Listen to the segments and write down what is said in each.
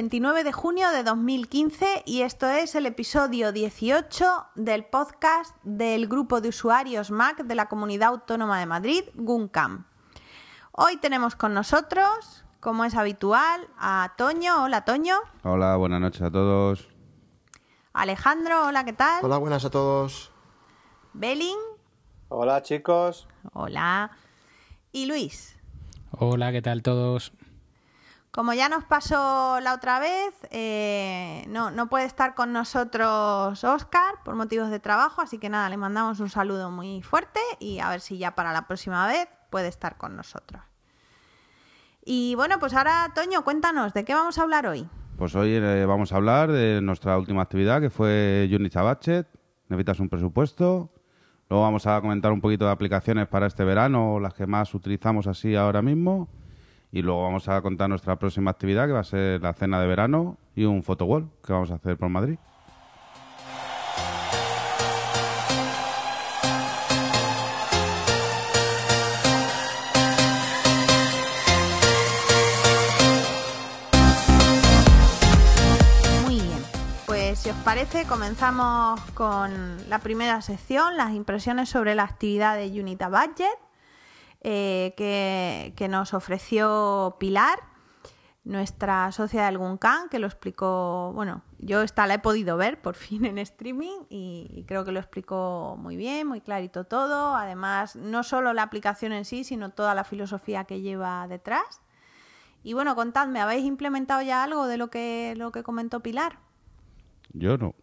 Hoy es 29 de junio de 2015 y esto es el episodio 18 del podcast del grupo de usuarios Mac de la Comunidad Autónoma de Madrid, GUNCAM. Hoy tenemos con nosotros, como es habitual, a Toño. Hola, Toño. Hola, buenas noches a todos. Alejandro, hola, ¿qué tal? Hola, buenas a todos. Belin. Hola, chicos. Hola. Y Luis. Hola, ¿qué tal todos? Como ya nos pasó la otra vez, eh, no, puede estar con nosotros Oscar por motivos de trabajo, así que nada, le mandamos un saludo muy fuerte y a ver si ya para la próxima vez puede estar con nosotros. Y bueno, pues ahora, Toño, cuéntanos, ¿de qué vamos a hablar hoy? Pues hoy eh, vamos a hablar de nuestra última actividad que fue Unity Budget. Necesitas un presupuesto. Luego vamos a comentar un poquito de aplicaciones para este verano, las que más utilizamos así ahora mismo. Y luego vamos a contar nuestra próxima actividad, que va a ser la cena de verano y un photowall que vamos a hacer por Madrid. Bien, pues si os parece comenzamos con la primera sección, las impresiones sobre la actividad de Unita Budget eh, que, que nos ofreció Pilar, nuestra socia del Guncan, que lo explicó, bueno, yo esta la he podido ver por fin en streaming y, y creo que lo explicó muy bien, muy clarito todo. Además, no solo la aplicación en sí, sino toda la filosofía que lleva detrás. Y bueno, contadme, ¿habéis implementado ya algo de lo que, lo que comentó Pilar? Yo no.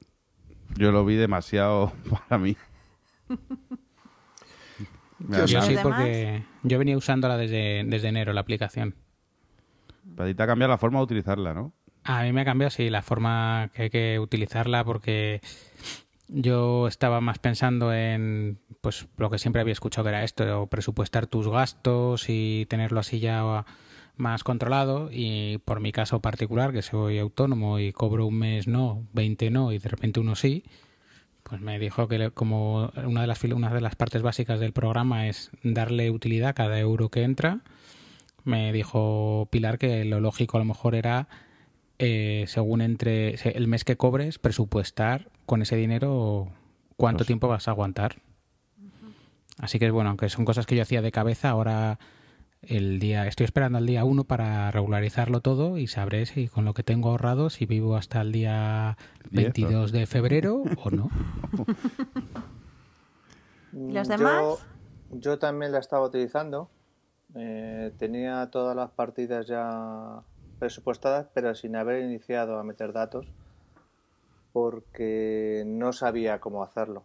Yo lo vi demasiado para mí. Yo ha- Yo ¿Los sí, demás? porque yo venía usándola desde, desde enero, la aplicación. Para ti te ha cambiado la forma de utilizarla, ¿no? A mí me ha cambiado, sí, la forma que hay que utilizarla porque yo estaba más pensando en pues lo que siempre había escuchado que era esto, presupuestar tus gastos y tenerlo así ya más controlado y por mi caso particular, que soy autónomo y cobro un mes no, 20 no y de repente uno sí, pues me dijo que como una de las una de las partes básicas del programa es darle utilidad a cada euro que entra, me dijo Pilar que lo lógico a lo mejor era eh, según entre el mes que cobres presupuestar con ese dinero cuánto Pues- tiempo vas a aguantar. Así que bueno, aunque son cosas que yo hacía de cabeza, ahora el día estoy esperando al día 1 para regularizarlo todo y sabré si con lo que tengo ahorrado si vivo hasta el día Diez, 22 de febrero o no. ¿Y los Yo- demás? Yo, también la estaba utilizando. Eh, tenía todas las partidas ya presupuestadas, pero sin haber iniciado a meter datos, porque no sabía cómo hacerlo.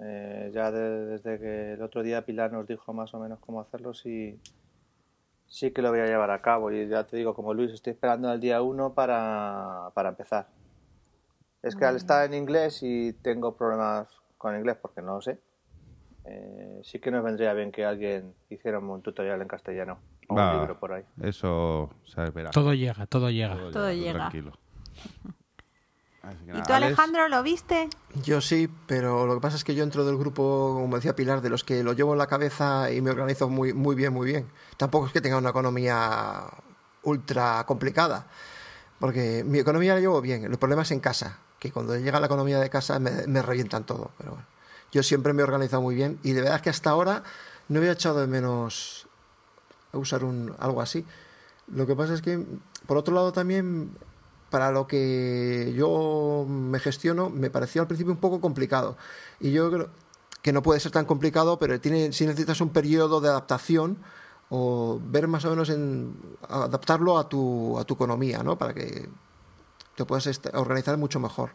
Eh, ya de- desde que el otro día Pilar nos dijo más o menos cómo hacerlo, sí, sí que lo voy a llevar a cabo. Y ya te digo, como Luis, estoy esperando al día 1 para, para empezar. Es que al estar en inglés y tengo problemas con inglés porque no lo sé, eh, sí que nos vendría bien que alguien hiciera un tutorial en castellano o Va, un libro por ahí. Eso se verá. Todo llega, todo llega. Todo llega. Tranquilo. ¿Y tú, Alex, Alejandro, lo viste? Yo sí, pero lo que pasa es que yo entro del grupo, como decía Pilar, de los que lo llevo en la cabeza y me organizo muy, muy bien, muy bien. Tampoco es que tenga una economía ultra complicada, porque mi economía la llevo bien. El problema es en casa, que cuando llega la economía de casa me, me revientan todo. Pero bueno, yo siempre me he organizado muy bien y de verdad que hasta ahora no había echado de menos usar un, algo así. Lo que pasa es que, por otro lado, también para lo que yo me gestiono, me pareció al principio un poco complicado. Y yo creo que no puede ser tan complicado, pero tiene, si necesitas un periodo de adaptación o ver más o menos en adaptarlo a tu, a tu economía, ¿no? Para que te puedas organizar mucho mejor.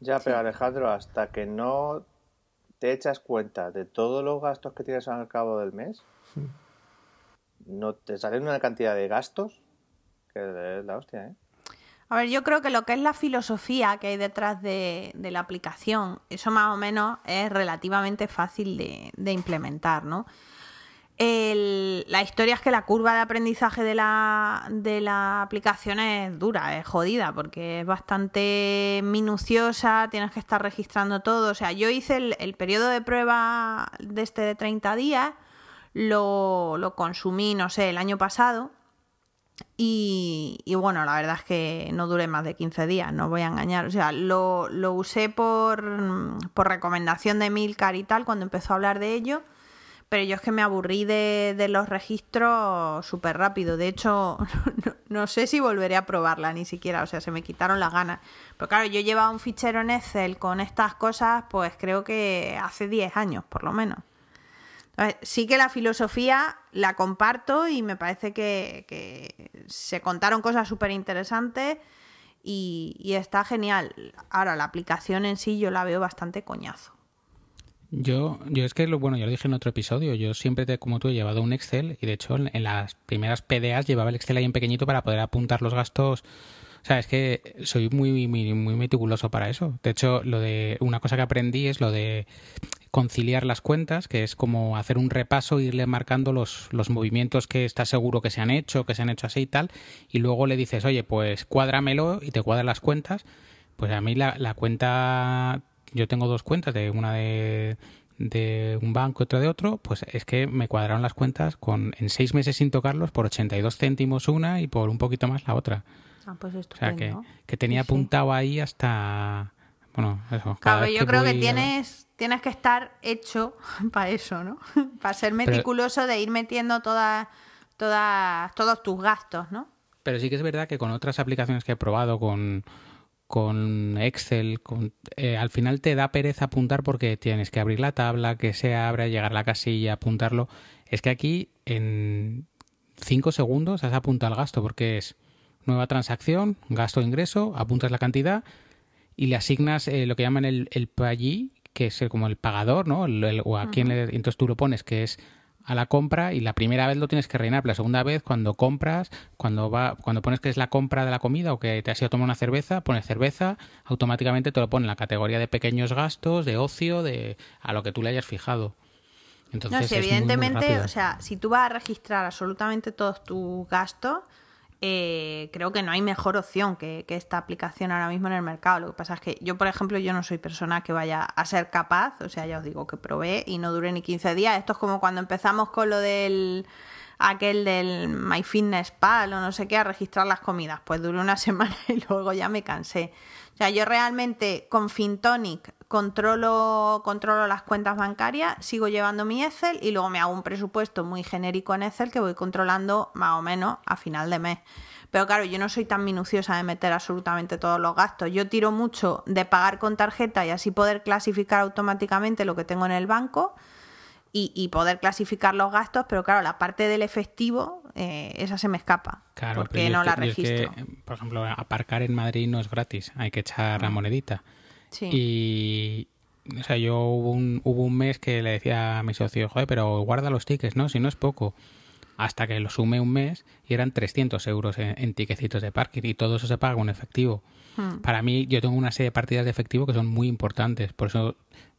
Ya, pero Alejandro, hasta que no te echas cuenta de todos los gastos que tienes al cabo del mes, no te salen una cantidad de gastos que es la hostia, ¿eh? A ver, yo creo que lo que es la filosofía que hay detrás de, la aplicación, eso más o menos es relativamente fácil de, de implementar, ¿no? La historia es que la curva de aprendizaje de la, aplicación es dura, es jodida, porque es bastante minuciosa, tienes que estar registrando todo. O sea, yo hice el, periodo de prueba de este de 30 días, lo consumí, no sé, el año pasado, Y, bueno, la verdad es que no duré más de 15 días, no voy a engañar. O sea, lo, lo usé por, por recomendación de Milcar y tal cuando empezó a hablar de ello pero yo es que me aburrí de, de los registros súper rápido. De hecho, no, no, sé si volveré a probarla ni siquiera, o sea, se me quitaron las ganas. Pero claro, yo llevaba un fichero en Excel con estas cosas, pues creo que hace 10 años, por lo menos. Sí que la filosofía la comparto y me parece que, se contaron cosas súper interesantes y, está genial. Ahora, la aplicación en sí yo la veo bastante coñazo. Yo, yo es que, lo, bueno, ya lo dije en otro episodio, yo siempre, te, como tú, he llevado un Excel y de hecho en, en, las primeras PDAs llevaba el Excel ahí en pequeñito para poder apuntar los gastos. O sea, es que soy muy, muy, muy meticuloso para eso. De hecho, lo de una cosa que aprendí es lo de conciliar las cuentas, que es como hacer un repaso, irle marcando los, los movimientos que estás seguro que se han hecho, que se han hecho así y tal, y luego le dices, oye, pues cuádramelo y te cuadras las cuentas. Pues a mí la, la cuenta yo tengo dos cuentas, de una de, de un banco y otra de otro, pues es que me cuadraron las cuentas con en seis meses sin tocarlos por 82 céntimos una y por un poquito más la otra. Ah, pues o sea, que, que tenía apuntado ahí hasta... Bueno, eso. Claro, yo que creo voy... que tienes, tienes que estar hecho para eso, ¿no? para ser meticuloso Pero... de ir metiendo todas, todas, todos tus gastos, ¿no? Pero sí que es verdad que con otras aplicaciones que he probado, con con Excel, con, eh, al final te da pereza apuntar porque tienes que abrir la tabla, que se abra, llegar a la casilla, apuntarlo. Es que aquí en 5 segundos has apuntado el gasto porque es nueva transacción, gasto ingreso, apuntas la cantidad y le asignas eh, lo que llaman el, el payee, que es el, como el pagador, ¿no? El, el, o a uh -huh. quién le, entonces tú lo pones que es a la compra y la primera vez lo tienes que reinar, pero la segunda vez cuando compras, cuando va, cuando pones que es la compra de la comida o que te has ido a tomar una cerveza, pones cerveza, automáticamente te lo pone en la categoría de pequeños gastos, de ocio, de a lo que tú le hayas fijado. Entonces, no, si evidentemente, muy, muy o sea, si tú vas a registrar absolutamente todos tus gastos, eh, creo que no hay mejor opción que, esta aplicación ahora mismo en el mercado. Lo que pasa es que yo, por ejemplo, yo no soy persona que vaya a ser capaz, o sea, ya os digo que probé y no duré ni 15 días. Esto es como cuando empezamos con lo del aquel del MyFitnessPal o no sé qué a registrar las comidas. Pues duré una semana y luego ya me cansé. O sea, yo realmente con Fintonic controlo, controlo las cuentas bancarias, sigo llevando mi Excel y luego me hago un presupuesto muy genérico en Excel que voy controlando más o menos a final de mes. Pero claro, yo no soy tan minuciosa de meter absolutamente todos los gastos. Yo tiro mucho de pagar con tarjeta y así poder clasificar automáticamente lo que tengo en el banco y, y poder clasificar los gastos, pero claro, la parte del efectivo, eh, esa se me escapa. Claro, porque no que, la registro. Que, por ejemplo, aparcar en Madrid no es gratis, hay que echar la monedita. Sí. Y, o sea, yo hubo un, hubo un mes que le decía a mi socio, joder, pero guarda los tickets, ¿no? Si no es poco. Hasta que lo sumé un mes y eran 300 euros en, en tickecitos de parking y todo eso se paga con efectivo. Hmm. Para mí, yo tengo una serie de partidas de efectivo que son muy importantes, por eso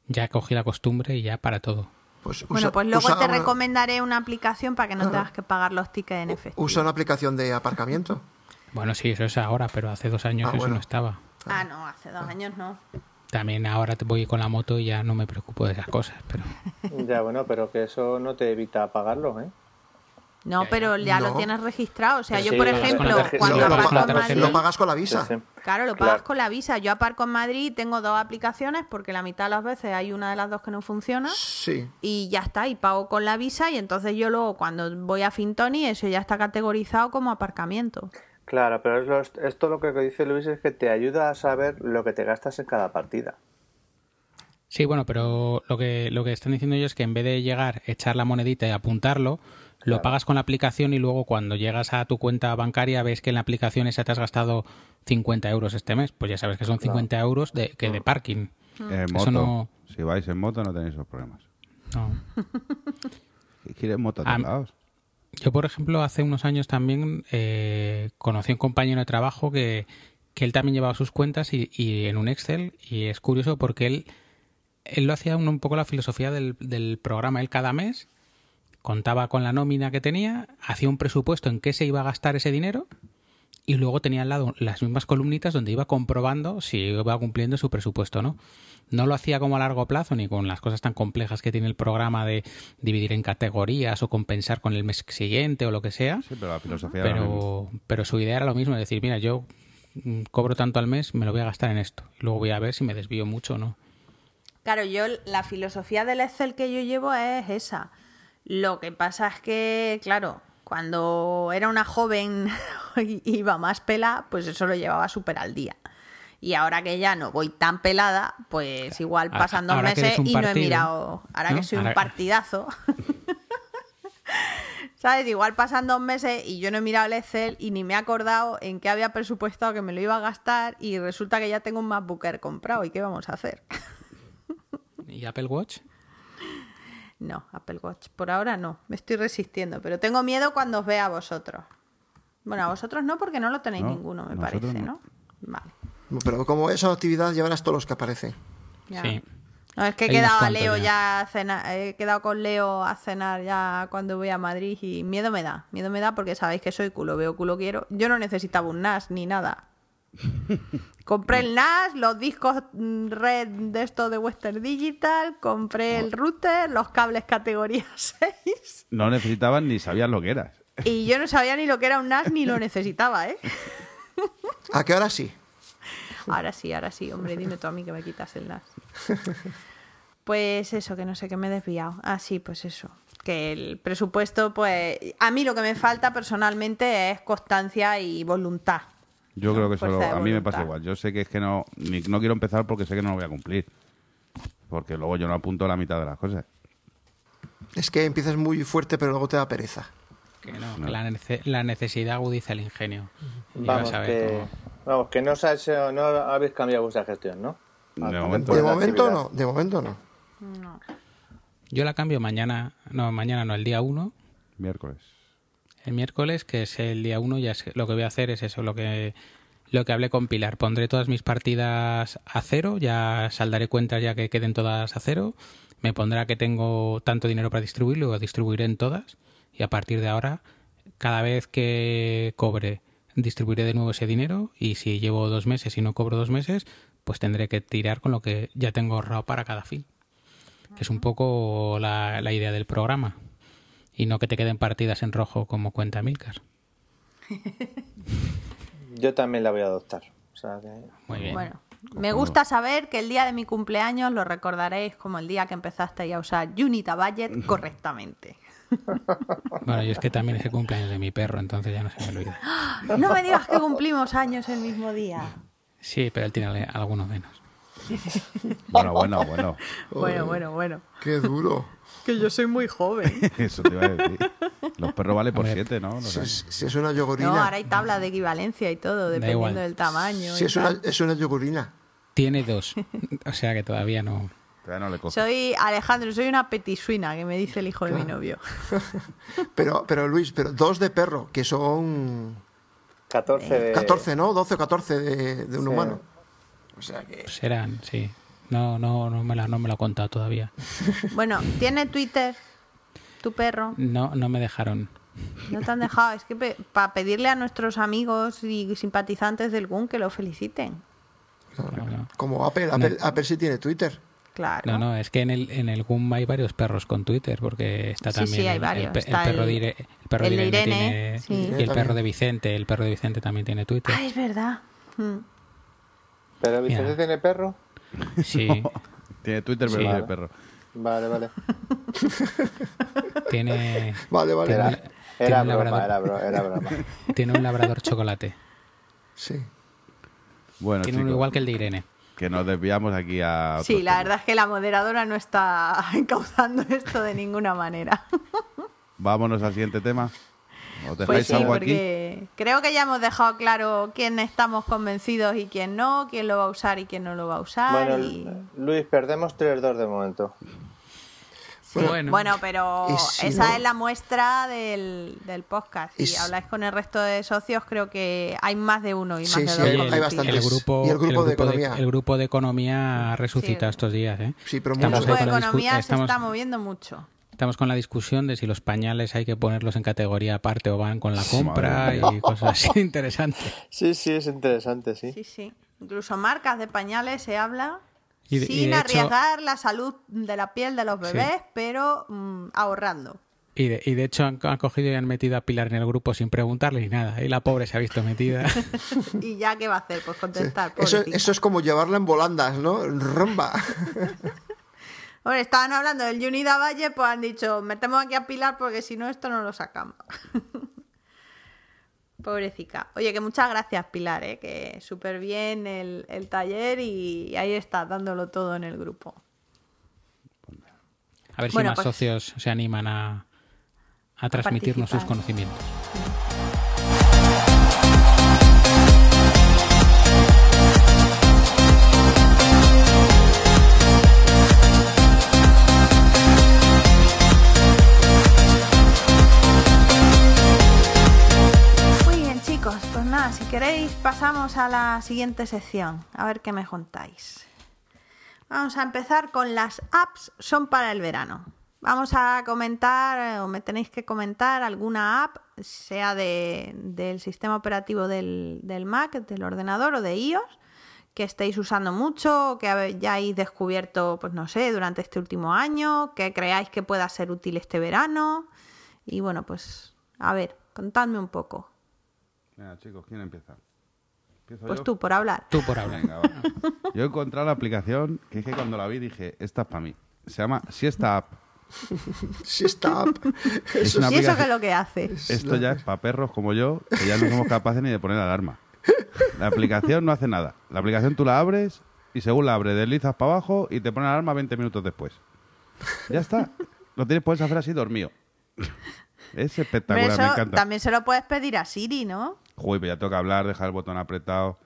ya cogí la costumbre y ya para todo. Pues usa, bueno, pues luego te una... recomendaré una aplicación para que no ah. tengas que pagar los tickets en efectivo. ¿Usa una aplicación de aparcamiento? Bueno, sí, eso es ahora, pero hace dos años ah, eso bueno. no estaba. Ah, no, hace dos años no. También ahora voy con la moto y ya no me preocupo de esas cosas, pero... Ya, bueno, pero que eso no te evita pagarlo, ¿eh? No, pero ya no. lo tienes registrado. O sea, yo, por ejemplo, cuando lo, aparco en Madrid... Lo pagas con la visa. Sí, sí. Claro, lo pagas claro. con la visa. Yo aparco en Madrid tengo dos aplicaciones porque la mitad de las veces hay una de las dos que no funciona. Sí. Y ya está, y pago con la visa y entonces yo luego cuando voy a Fintoni eso ya está categorizado como aparcamiento. Claro, pero es lo, esto lo que dice Luis es que te ayuda a saber lo que te gastas en cada partida. Sí, bueno, pero lo que, lo que están diciendo ellos es que en vez de llegar, echar la monedita y apuntarlo, lo claro. pagas con la aplicación y luego cuando llegas a tu cuenta bancaria ves que en la aplicación esa te has gastado 50 euros este mes. Pues ya sabes que son 50 claro. euros de, que de parking. En moto. No... Si vais en moto no tenéis esos problemas. No. ¿Quieres moto a, Yo, por ejemplo, hace unos años también eh, conocí a un compañero de trabajo que, que él también llevaba sus cuentas y, y, en un Excel y es curioso porque él, él lo hacía un, un poco la filosofía del, del programa. Él cada mes contaba con la nómina que tenía, hacía un presupuesto en qué se iba a gastar ese dinero y luego tenía al lado las mismas columnitas donde iba comprobando si iba cumpliendo su presupuesto, ¿no? no lo hacía como a largo plazo ni con las cosas tan complejas que tiene el programa de dividir en categorías o compensar con el mes siguiente o lo que sea. Sí, pero la filosofía era la misma. Pero, pero su idea era lo mismo, es decir, mira, yo mm, cobro tanto al mes, me lo voy a gastar en esto. Y luego voy a ver si me desvío mucho o no. Claro, yo la filosofía del Excel que yo llevo es esa. Lo que pasa es que, claro, cuando era una joven y iba más pela, pues eso lo llevaba súper al día. Y ahora que ya no voy tan pelada, pues igual pasan dos meses y no he mirado. Ahora ¿no? que soy un partidazo. ¿Sabes? Igual pasan dos meses y yo no he mirado el Excel y ni me he acordado en qué había presupuestado que me lo iba a gastar y resulta que ya tengo un MacBook Air comprado. ¿Y qué vamos a hacer? ¿Y Apple Watch? No, Apple Watch. Por ahora no. Me estoy resistiendo. Pero tengo miedo cuando os vea a vosotros. Bueno, a vosotros no, porque no lo tenéis No, ninguno, me parece, no. ¿no? Vale. Pero como esa actividad llevarás todos los que aparecen. ya. Sí. No, es que he Hay quedado a Leo ya. ya a cenar, he quedado con Leo a cenar ya cuando voy a Madrid y miedo me da, miedo me da porque sabéis que soy culo, veo culo quiero. Yo no necesitaba un NAS ni nada. Compré el NAS, los discos mm, red de esto de Western Digital, compré el router, los cables categoría 6 No necesitaban ni sabías lo que eras. y yo no sabía ni lo que era un NAS ni lo necesitaba, ¿eh? ¿A qué hora sí? Ahora sí, ahora sí, hombre, dime tú a mí que me quitas el NAS. Pues eso, que no sé, que me he desviado. Ah, sí, pues eso. Que el presupuesto, pues a mí lo que me falta personalmente es constancia y voluntad. Yo creo que solo a mí me pasa igual. Yo sé que es que no ni- no quiero empezar porque sé que no lo voy a cumplir. Porque luego yo no apunto la mitad de las cosas. Es que empiezas muy fuerte, pero luego te da pereza. Que no, que la, nece- la necesidad agudiza el ingenio. Vamos, vas a ver que, cómo- vamos, que no, hecho- no habéis cambiado vuestra gestión, ¿no? De momento contemplar De momento no, de momento no. Yo la cambio mañana, no, mañana no, el día 1. Miércoles. El miércoles, que es el día 1, ya es- lo que voy a hacer es eso, lo que lo que hablé con Pilar. Pondré todas mis partidas a cero, ya saldaré cuentas ya que queden todas a cero. Me pondrá que tengo tanto dinero para distribuir, luego distribuiré en todas. Y a partir de ahora, cada vez que cobre, distribuiré de nuevo ese dinero. Y si llevo dos meses y no cobro dos meses, pues tendré que tirar con lo que ya tengo ahorrado para cada fin. Que es un poco la, la idea del programa. Y no que te queden partidas en rojo como cuenta Milcar. Yo también la voy a adoptar. O sea que... Muy bien. Bueno, me gusta saber que el día de mi cumpleaños lo recordaréis como el día que empezasteis a usar Unita Budget correctamente. Bueno, yo es que también es el cumpleaños de mi perro, entonces ya no se me olvida. No me digas que cumplimos años el mismo día. Sí, pero él tiene ale- alguno menos. Bueno, bueno, bueno. Bueno, bueno, bueno. Qué duro. Que yo soy muy joven. Eso te iba a decir. Los perros valen por Hombre. siete, ¿no? No Si es, si es una yogurina. No, ahora hay tablas de equivalencia y todo, dependiendo del tamaño. Si es una, tal. es una yogurina. Tiene dos. O sea que todavía no. Todavía no le cojo. Soy Alejandro, soy una petisuina, que me dice el hijo de mi novio. Pero, pero Luis, pero dos de perro, que son 14 de... 14, ¿no? 12 o 14 de, de un Sí. humano. O sea que. Pues sí. No, no, no me la, no me lo ha contado todavía. Bueno, ¿tiene Twitter tu perro? No, no me dejaron. No te han dejado. Es que para pedirle a nuestros amigos y simpatizantes del GUN que lo feliciten. No, no. Como Apple, Apple, Apple sí tiene Twitter. Claro. No, no, es que en el, en el GUM hay varios perros con Twitter, porque está Sí, también sí, hay el, varios. el pe- el Está perro el- de Ire- el perro el de de Irene Irene, tiene- sí. y el perro de Vicente, el perro de Vicente también tiene Twitter. Ah, es verdad. Mm. ¿Pero Vicente Mira. tiene perro? Sí, Tiene Twitter, pero Sí. no tiene perro. Vale, vale. tiene, Vale, vale. Tiene Era, broma, labrador. era broma, era broma. tiene un labrador chocolate. Sí. Bueno, tiene uno igual que el de Irene. que nos desviamos aquí a. Sí, la temas. verdad es que la moderadora no está encauzando esto de ninguna manera. Vámonos al siguiente tema. ¿Os dejáis Pues sí, algo aquí? porque creo que ya hemos dejado claro quién estamos convencidos y quién no, quién lo va a usar y quién no lo va a usar. Bueno, y- Luis, perdemos 3-2 de momento. Bueno, Bueno, pero si esa no- es la muestra del, del podcast. Y Si habláis con el resto de socios, creo que hay más de uno y más Sí, de sí, dos. hay- Oye, hay el, conocidos. bastantes. el grupo, Y el grupo de de, economía. el grupo de economía ha resucitado Sí. estos días. ¿eh? Sí, pero El grupo de economía se estamos- está moviendo mucho. Estamos con la discusión de si los pañales hay que ponerlos en categoría aparte o van con la compra mía. y cosas así interesantes. Sí, sí, es interesante, sí. Sí, sí. Incluso marcas de pañales se habla. Y de- y Sin hecho- arriesgar la salud de la piel de los bebés, pero mm, ahorrando. Y de, y de hecho han, han cogido y han metido a Pilar en el grupo sin preguntarle ni nada. Y la pobre se ha visto metida. ¿Y ya qué va a hacer? Pues contestar. Eso, pobrecita. eso es como llevarla en volandas, ¿no? Rumba. Hombre, estaban hablando del Unida Valle, pues han dicho, metemos aquí a Pilar porque si no, esto no lo sacamos. Pobrecita. Oye, que muchas gracias, Pilar, ¿eh? que súper bien el, el taller y ahí está, dándolo todo en el grupo. A ver Bueno, si más pues- socios se animan a, a transmitirnos sus conocimientos. Queréis pasamos a la siguiente sección, a ver qué me contáis. Vamos a empezar con las apps son para el verano. Vamos a comentar, eh, o me tenéis que comentar alguna app, sea de- del sistema operativo del, Mac, del ordenador o de iOS, que estéis usando mucho, que hayáis descubierto, pues no sé, durante este último año, que creáis que pueda ser útil este verano. Y bueno, pues a ver, contadme un poco. Venga, chicos, ¿quién empieza? ¿Empiezo Pues yo? tú, por hablar. Tú por hablar. Venga, va. Yo he encontrado la aplicación que es que cuando la vi dije, esta es para mí. Se llama Siesta App. Si está up. Es Eso una ¿Y eso qué es lo que hace? Esto ya es para perros como yo, que ya no somos capaces ni de poner alarma. La aplicación no hace nada. La aplicación tú la abres y según la abres deslizas para abajo y te pone alarma 20 minutos después. Ya está. Lo tienes, puedes hacer así dormido. Es espectacular, eso me encanta. también se lo puedes pedir a Siri, ¿no? Joder, pues ya tengo que hablar, dejar el botón apretado.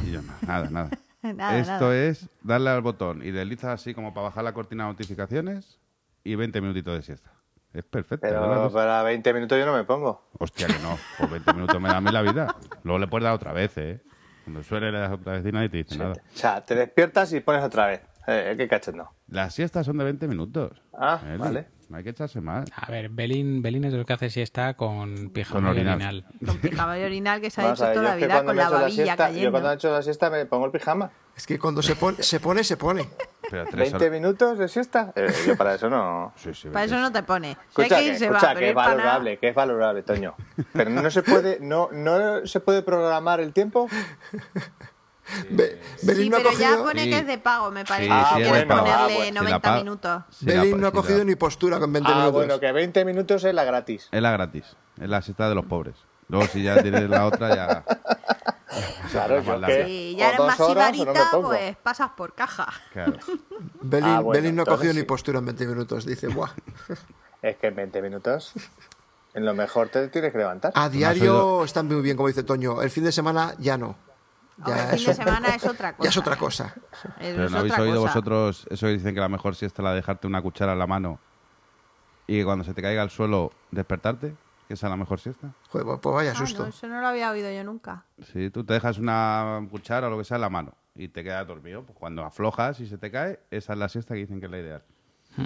Y yo, nada, nada. Nada, Esto nada. es darle al botón y deslizas así como para bajar la cortina de notificaciones y 20 minutitos de siesta. Es perfecto. Pero para 20 minutos yo no me pongo. Hostia, que no. Por 20 minutos me da a mí la vida. Luego le puedes dar otra vez, ¿eh? Cuando suele le das otra vez y nadie te dice nada. O sea, te despiertas y pones otra vez. Eh, qué cachendo. Las siestas son de 20 minutos. Ah, Eli, vale. No hay que echarse más. A ver, Belín, Belín es el que hace siesta con pijama Con y orinal. Con pijama y orinal que se ha Vamos hecho toda yo la vida con la babilla siesta, yo cayendo. cuando he hecho la siesta me pongo el pijama. Es que cuando se pone, se pone, se pone. Pero tres 20 horas. minutos de siesta. Eh, yo para eso no. Sí, sí, Para 20. eso no te pone. Si hay Escucha, que que, se escucha, que es nada. valorable, que es valorable, Toño. Pero no se puede, no, no se puede programar el tiempo. Be- Belín Sí, no ha pero ya cogido, pone Sí. que es de pago, me parece. Sí, Ah, sí, de pago. ponerle Ah, bueno. Si la 90 pa- minutos. si Belín pa- no ha si la- cogido ni postura con 20 Ah, minutos. bueno, que 20 minutos es la gratis. Es la gratis. Es la siesta de los pobres. Luego si ya tienes la otra ya... Claro, más yo que Si o ya eres más no sibarita, pongo. pues pasas por caja. Claro. Belín, Ah, bueno, Belín no ha cogido ni sí. postura en 20 minutos. Dice, buah. Es que en 20 minutos, en lo mejor te tienes que levantar. A diario oído- están muy bien, como dice Toño. El fin de semana ya no. Ya el fin de eso- semana es otra cosa. Ya es otra cosa. Pero es no habéis oído cosa. vosotros eso que dicen que la mejor siesta es la de dejarte una cuchara en la mano y que cuando se te caiga al suelo despertarte, que esa es la mejor siesta. Joder, pues- pues vaya Ah, susto. no, eso no lo había oído yo nunca. Si tú te dejas una cuchara o lo que sea en la mano y te quedas dormido, pues cuando aflojas y se te cae, esa es la siesta que dicen que es la ideal.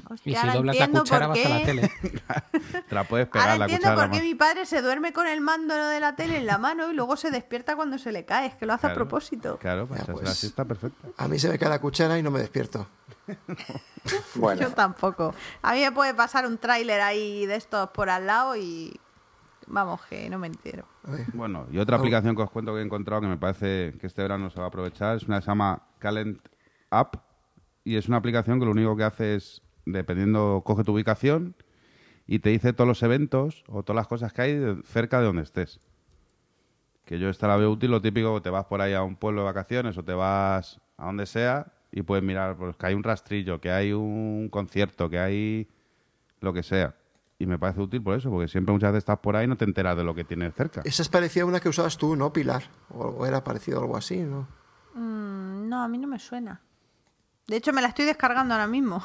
Hostia, Y si doblas la entiendo cuchara por vas a la qué- tele. Te la puedes pegar Ahora la entiendo cuchara por qué mi padre se duerme con el mando de la tele en la mano y luego se despierta cuando se le cae. Es que lo hace a propósito. Claro, pues Ya, es pues. siesta perfecta. A mí se me cae la cuchara y no me despierto. Bueno, Yo tampoco. A mí me puede pasar un tráiler ahí de estos por al lado y vamos, que no me entero. Bueno, y otra Oh. aplicación que os cuento que he encontrado que me parece que este verano se va a aprovechar es una que se llama Calend App y es una aplicación que lo único que hace es, dependiendo, coge tu ubicación y te dice todos los eventos o todas las cosas que hay cerca de donde estés. Que yo esta la veo útil, lo típico, te vas por ahí a un pueblo de vacaciones o te vas a donde sea y puedes mirar pues, que hay un rastrillo, que hay un concierto, que hay lo que sea. Y me parece útil por eso, porque siempre muchas veces estás por ahí y no te enteras de lo que tienes cerca. Esa es parecida a una que usabas tú, ¿no, Pilar? O o era parecido a algo así, ¿no? Mm, no, a mí no me suena. De hecho, me la estoy descargando ahora mismo.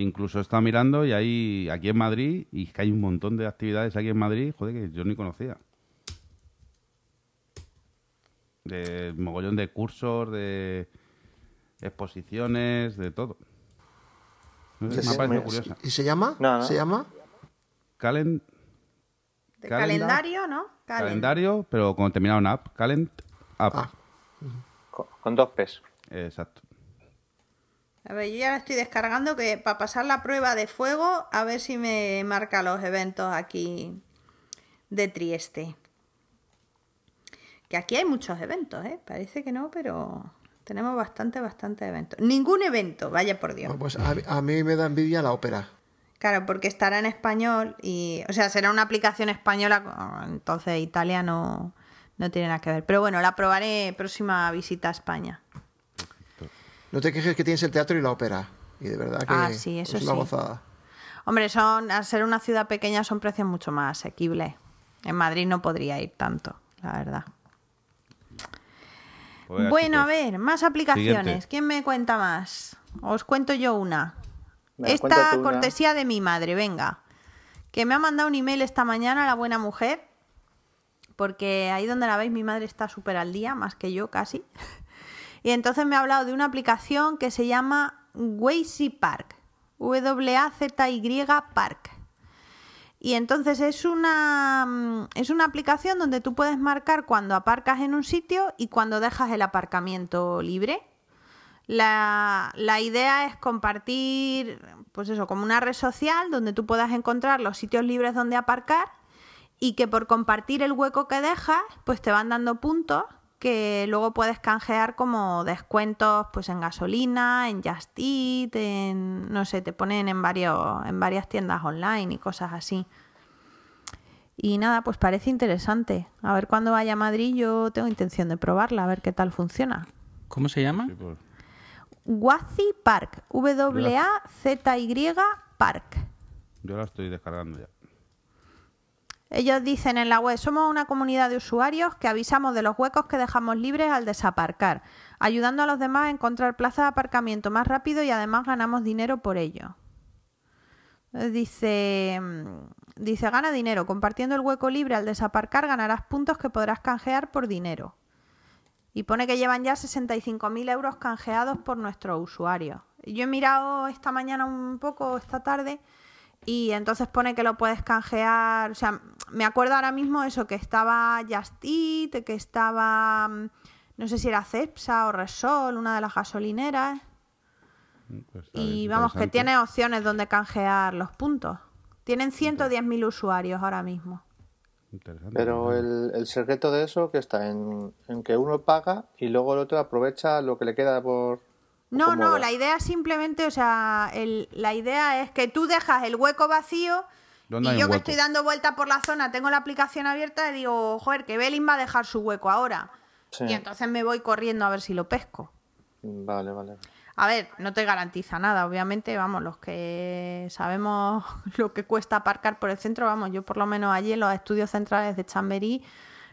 Incluso he estado mirando y hay aquí en Madrid, y es que hay un montón de actividades aquí en Madrid, joder, que yo ni conocía. De mogollón de cursos, de exposiciones, de todo. No sé, me ha parecido curiosa. ¿Y se llama? No, no. ¿Se llama? Calen- De Calendar. calendario, ¿no? Calen- calendario, pero con terminado en app. Calend app. Ah. con, con dos P's. Exacto. A ver, yo ya la estoy descargando que para pasar la prueba de fuego, a ver si me marca los eventos aquí de Trieste. Que aquí hay muchos eventos, ¿eh? Parece que no, pero tenemos bastante, bastante eventos. Ningún evento, vaya por Dios. Pues a, a mí me da envidia la ópera. Claro, porque estará en español y, o sea, será una aplicación española, entonces Italia no, no tiene nada que ver. Pero bueno, la probaré próxima visita a España. No te quejes que tienes el teatro y la ópera. Y de verdad que Ah, sí, eso es una sí. gozada. Hombre, son, al ser una ciudad pequeña son precios mucho más asequibles. En Madrid no podría ir tanto, la verdad. Pues bueno, a ver, más aplicaciones. Siguiente. ¿Quién me cuenta más? Os cuento yo una. Esta una. cortesía de mi madre, venga. Que me ha mandado un email esta mañana la buena mujer. Porque ahí donde la veis, mi madre está súper al día, más que yo casi. Y entonces me ha hablado de una aplicación que se llama Wazy Park. W-A-Z-Y Park. Y entonces es una, mm, es una aplicación donde tú puedes marcar cuando aparcas en un sitio y cuando dejas el aparcamiento libre. La, la idea es compartir, pues eso, como una red social donde tú puedas encontrar los sitios libres donde aparcar y que por compartir el hueco que dejas, pues te van dando puntos que luego puedes canjear como descuentos pues en gasolina, en Just Eat, en no sé, te ponen en varios en varias tiendas online y cosas así. Y nada, pues parece interesante. A ver cuando vaya a Madrid yo tengo intención de probarla, a ver qué tal funciona. ¿Cómo se llama? Wazi Park, W A Z Y Park. yo la estoy descargando ya. Ellos dicen en la web, somos una comunidad de usuarios que avisamos de los huecos que dejamos libres al desaparcar, ayudando a los demás a encontrar plazas de aparcamiento más rápido y además ganamos dinero por ello. Dice, mm, dice, gana dinero. Compartiendo el hueco libre al desaparcar ganarás puntos que podrás canjear por dinero. Y pone que llevan ya 65.000 euros canjeados por nuestros usuarios. Yo he mirado esta mañana un poco, esta tarde, y entonces pone que lo puedes canjear. O sea, me acuerdo ahora mismo eso, que estaba Just Eat, que estaba. mm, No sé si era Cepsa o Resol, una de las gasolineras. Pues está Y vamos, que tiene opciones donde canjear los puntos. Tienen 110.000 usuarios ahora mismo. Interesante, Pero el secreto de eso que está en, en que uno paga y luego el otro aprovecha lo que le queda por... No, no, va. la idea simplemente, o sea, el- la idea es que tú dejas el hueco vacío ¿Dónde y hay yo un que estoy dando vuelta por la zona, tengo la aplicación abierta y digo, joder, que Belin va a dejar su hueco ahora. Sí. Y entonces me voy corriendo a ver si lo pesco. Vale, vale. A ver, no te garantiza nada, obviamente, vamos, los que sabemos lo que cuesta aparcar por el centro, vamos, yo por lo menos allí en los estudios centrales de Chamberí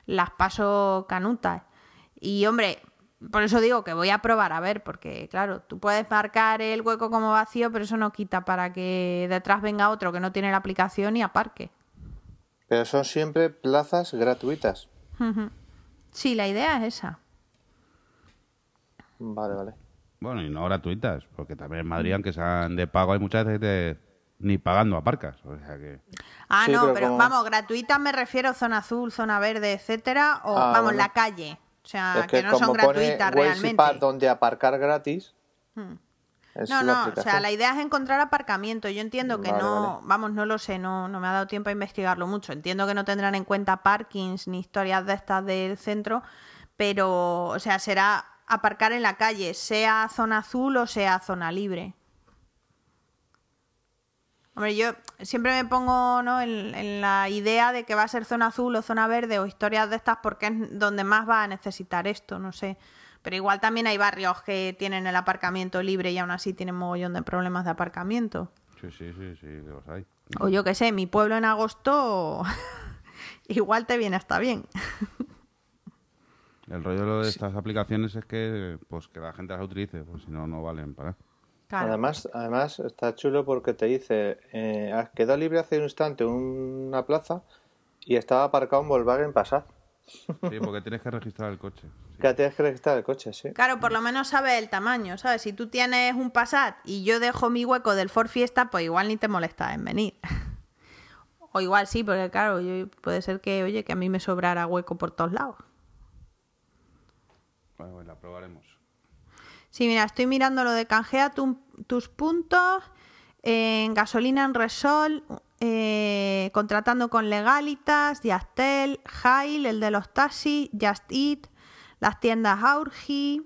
las paso canutas. Y hombre, por eso digo que voy a probar a ver, porque claro, tú puedes marcar el hueco como vacío, pero eso no quita para que detrás venga otro que no tiene la aplicación y aparque. Pero son siempre plazas gratuitas. Sí, la idea es esa. Vale, vale. Bueno, y no gratuitas, porque también en Madrid, aunque sean de pago, hay muchas veces que ni pagando aparcas. O sea que. Ah, Sí, no, pero pero como- vamos, gratuitas me refiero zona azul, zona verde, etcétera, o Ah, vamos, bueno. la calle. O sea, es que, que, no son como pone gratuitas y realmente. Pad donde aparcar gratis, es No, no, o sea, la idea es encontrar aparcamiento. Yo entiendo que Vale, no, vale. vamos, no lo sé, no, no me ha dado tiempo a investigarlo mucho. Entiendo que no tendrán en cuenta parkings ni historias de estas del centro, pero, o sea, será aparcar en la calle, sea zona azul o sea zona libre. Hombre, yo siempre me pongo ¿no? en, en la idea de que va a ser zona azul o zona verde o historias de estas porque es donde más va a necesitar esto, no sé. Pero igual también hay barrios que tienen el aparcamiento libre y aún así tienen mogollón de problemas de aparcamiento. Sí, sí, sí, sí, los hay. O yo qué sé, mi pueblo en agosto igual te viene hasta bien. El rollo de lo de estas aplicaciones es que pues que la gente las utilice, pues si no, no valen para. Claro. Además, además está chulo porque te dice, eh, has quedado libre hace un instante una plaza y estaba aparcado un Volkswagen Passat. Sí, porque tienes que registrar el coche. Sí. Que tienes que registrar el coche, sí. Claro, por lo menos sabes el tamaño, ¿sabes? Si tú tienes un Passat y yo dejo mi hueco del Ford Fiesta, pues igual ni te molesta en venir. O igual sí, porque claro, yo- puede ser que, oye, que a mí me sobrara hueco por todos lados. Bueno, pues la probaremos. Sí, mira, estoy mirando lo de canjea tu- tus puntos en gasolina en Resol, eh, contratando con Legalitas, Yastel, Jail, el de los taxis, Just Eat, las tiendas Aurgi,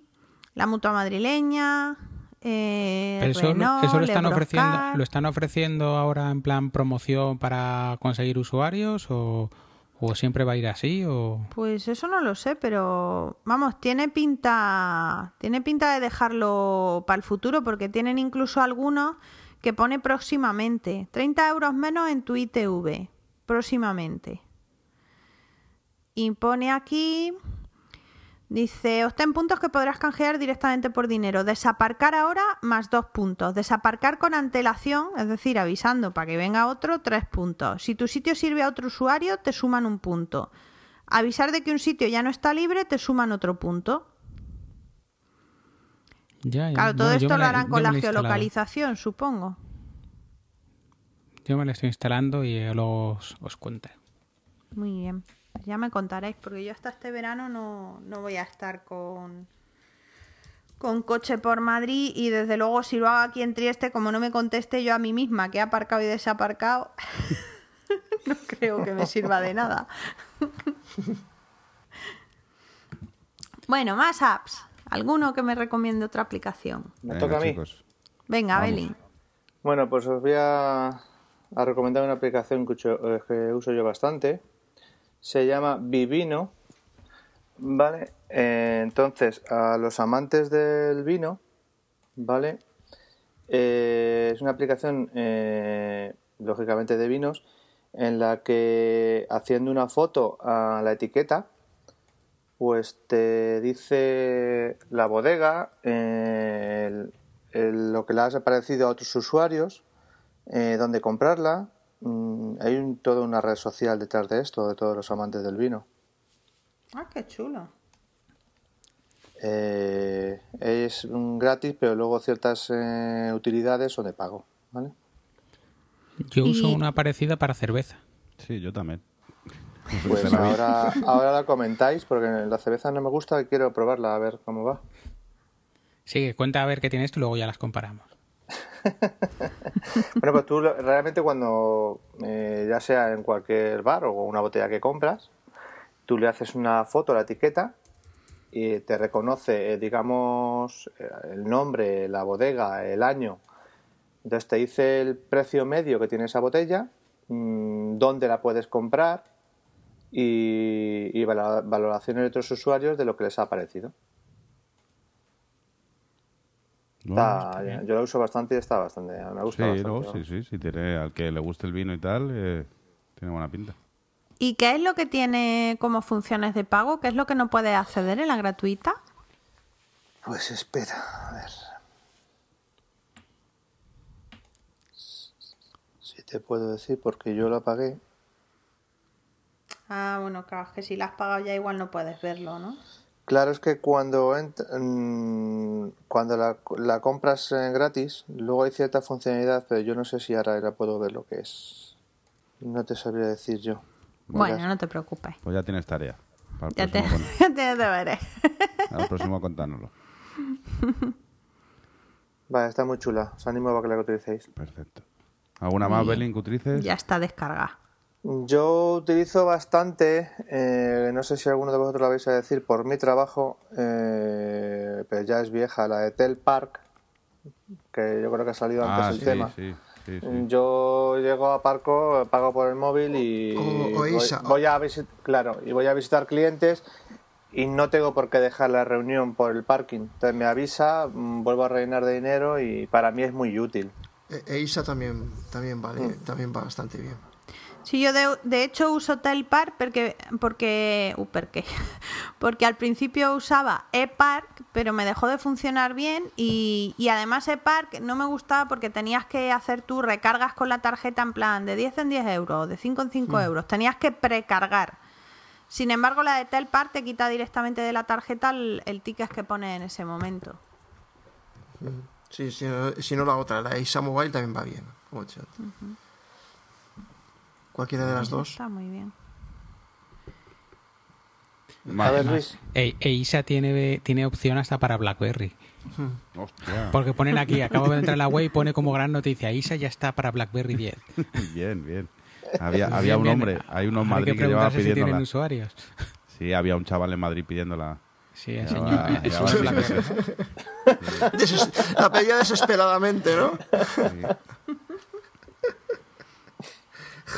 la mutua madrileña, eh, Pero eso, lo- Renault, eso lo están ofreciendo, lo están ofreciendo ahora en plan promoción para conseguir usuarios o, o siempre va a ir así o Pues eso no lo sé, pero vamos, tiene pinta, tiene pinta de dejarlo para el futuro, porque tienen incluso algunos que pone próximamente, 30 euros menos en tu ITV, próximamente. Y pone aquí, dice, obtén puntos que podrás canjear directamente por dinero. Desaparcar ahora más dos puntos. Desaparcar con antelación, es decir, avisando para que venga otro, tres puntos. Si tu sitio sirve a otro usuario, te suman un punto. Avisar de que un sitio ya no está libre, te suman otro punto. ya, ya. Claro, todo esto lo harán con la geolocalización, supongo. Yo me la estoy instalando y luego os, os cuento. Muy bien. Ya me contaréis, porque yo hasta este verano no, no voy a estar con, con coche por Madrid y desde luego si lo hago aquí en Trieste, como no me conteste yo a mí misma que he aparcado y desaparcado, no creo que me sirva de nada. bueno, más apps. ¿Alguno que me recomiende otra aplicación? Me Venga, toca a mí. chicos. Venga. Beli. Bueno, pues os voy a, a recomendar una aplicación que uso, eh, que uso yo bastante. Se llama Vivino. ¿Vale? Eh, entonces, a los amantes del vino, ¿vale? Eh, es una aplicación, eh, lógicamente, de vinos, en la que haciendo una foto a la etiqueta, pues te dice la bodega, lo que le ha parecido a otros usuarios, dónde comprarla. Mm, hay un- toda una red social detrás de esto, de todos los amantes del vino. Ah, qué chulo. Eh, es gratis, pero luego ciertas eh, utilidades son de pago. ¿vale? Yo uso Y- una parecida para cerveza. Sí, yo también. Pues ahora, ahora la comentáis, porque la cerveza no me gusta y quiero probarla a ver cómo va. Sí, cuenta a ver qué tienes y luego ya las comparamos. Bueno, pues tú realmente cuando, eh, ya sea en cualquier bar o una botella que compras, tú le haces una foto a la etiqueta y te reconoce, eh, digamos, eh, el nombre, la bodega, el año. Entonces te dice el precio medio que tiene esa botella, mm, dónde la puedes comprar y, y valoraciones de otros usuarios de lo que les ha parecido. Bueno, Está bien. Yo lo uso bastante y está bastante. Me gusta sí, bastante. no, vamos. sí, sí, si tiene, al que le guste el vino y tal, eh, tiene buena pinta. ¿Y qué es lo que tiene como funciones de pago? ¿Qué es lo que no puede acceder en la gratuita? Pues espera, a ver. Si te puedo decir, porque yo la pagué. Ah, bueno, claro, es que si la has pagado ya igual no puedes verlo, ¿no? Claro, es que cuando ent- mm, cuando la, la compras eh, gratis, luego hay cierta funcionalidad, pero yo no sé si ahora la puedo ver lo que es. No te sabría decir yo. Bueno, no te preocupes. Pues ya tienes tarea. Para Ya, te, próximo, ya tienes deberes. con- al próximo contárnoslo. Vale, está muy chula. Os animo a que la utilicéis. Perfecto. ¿Alguna más, Belín, que utilices? ya está descargada. Yo utilizo bastante, eh, no sé si alguno de vosotros lo vais a decir, por mi trabajo, eh, pero ya es vieja, la de Tel Park, que yo creo que ha salido antes Ah, el sí, tema. sí, sí, sí. Yo llego a Parco, pago por el móvil y O- o voy, Isa. voy a visitar, claro, y voy a visitar clientes y no tengo por qué dejar la reunión por el parking. Entonces me avisa, mm, vuelvo a rellenar de dinero y para mí es muy útil. E- Eisa también, también vale, también va bastante bien. Sí, yo de, de hecho uso Telpark porque porque uh, ¿por qué? porque al principio usaba ePark, pero me dejó de funcionar bien y, y además ePark no me gustaba porque tenías que hacer tú recargas con la tarjeta en plan de 10 en 10 euros, de 5 en 5 euros, tenías que precargar. Sin embargo, la de Telpark te quita directamente de la tarjeta el, el ticket que pone en ese momento. Sí, si no, si no la otra, la Eisa Mobile también va bien. antes. Cualquiera de las dos. Está muy bien. A ver, Luis. E, e Isa tiene, tiene opción hasta para BlackBerry. Hostia. Porque ponen aquí, acabo de entrar a la web y pone como gran noticia, Isa ya está para BlackBerry 10. Bien, bien. Había, había Bien, un bien. hombre, hay unos Madrid que que llevaba si pidiéndola. usuarios. Sí, había un chaval en Madrid pidiéndola. Sí, el señor. va- BlackBerry. la pedía desesperadamente, ¿no? Sí.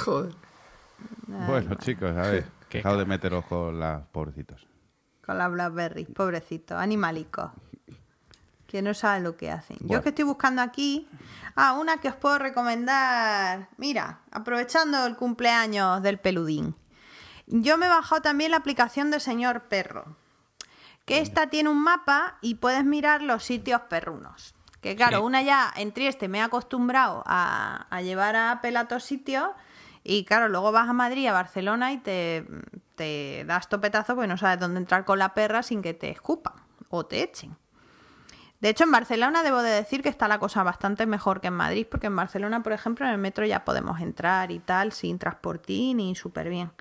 Joder. Bueno, chicos, a ver. Qué Dejad de meteros con las pobrecitos. Con la Blackberry, pobrecito, animalico. Que no saben lo que hacen. Yo Bueno. que estoy buscando aquí. Ah, una que os puedo recomendar. Mira, aprovechando el cumpleaños del peludín. Yo me he bajado también la aplicación de Señor Perro. Que esta tiene un mapa y puedes mirar los sitios perrunos. Que claro, Sí. una ya en Trieste me he acostumbrado a, a llevar a Apple a todos sitios. Y claro, luego vas a Madrid, a Barcelona y te, te das topetazo porque no sabes dónde entrar con la perra sin que te escupan o te echen. De hecho, en Barcelona debo de decir que está la cosa bastante mejor que en Madrid, porque en Barcelona, por ejemplo, en el metro ya podemos entrar y tal, sin transportín y súper bien.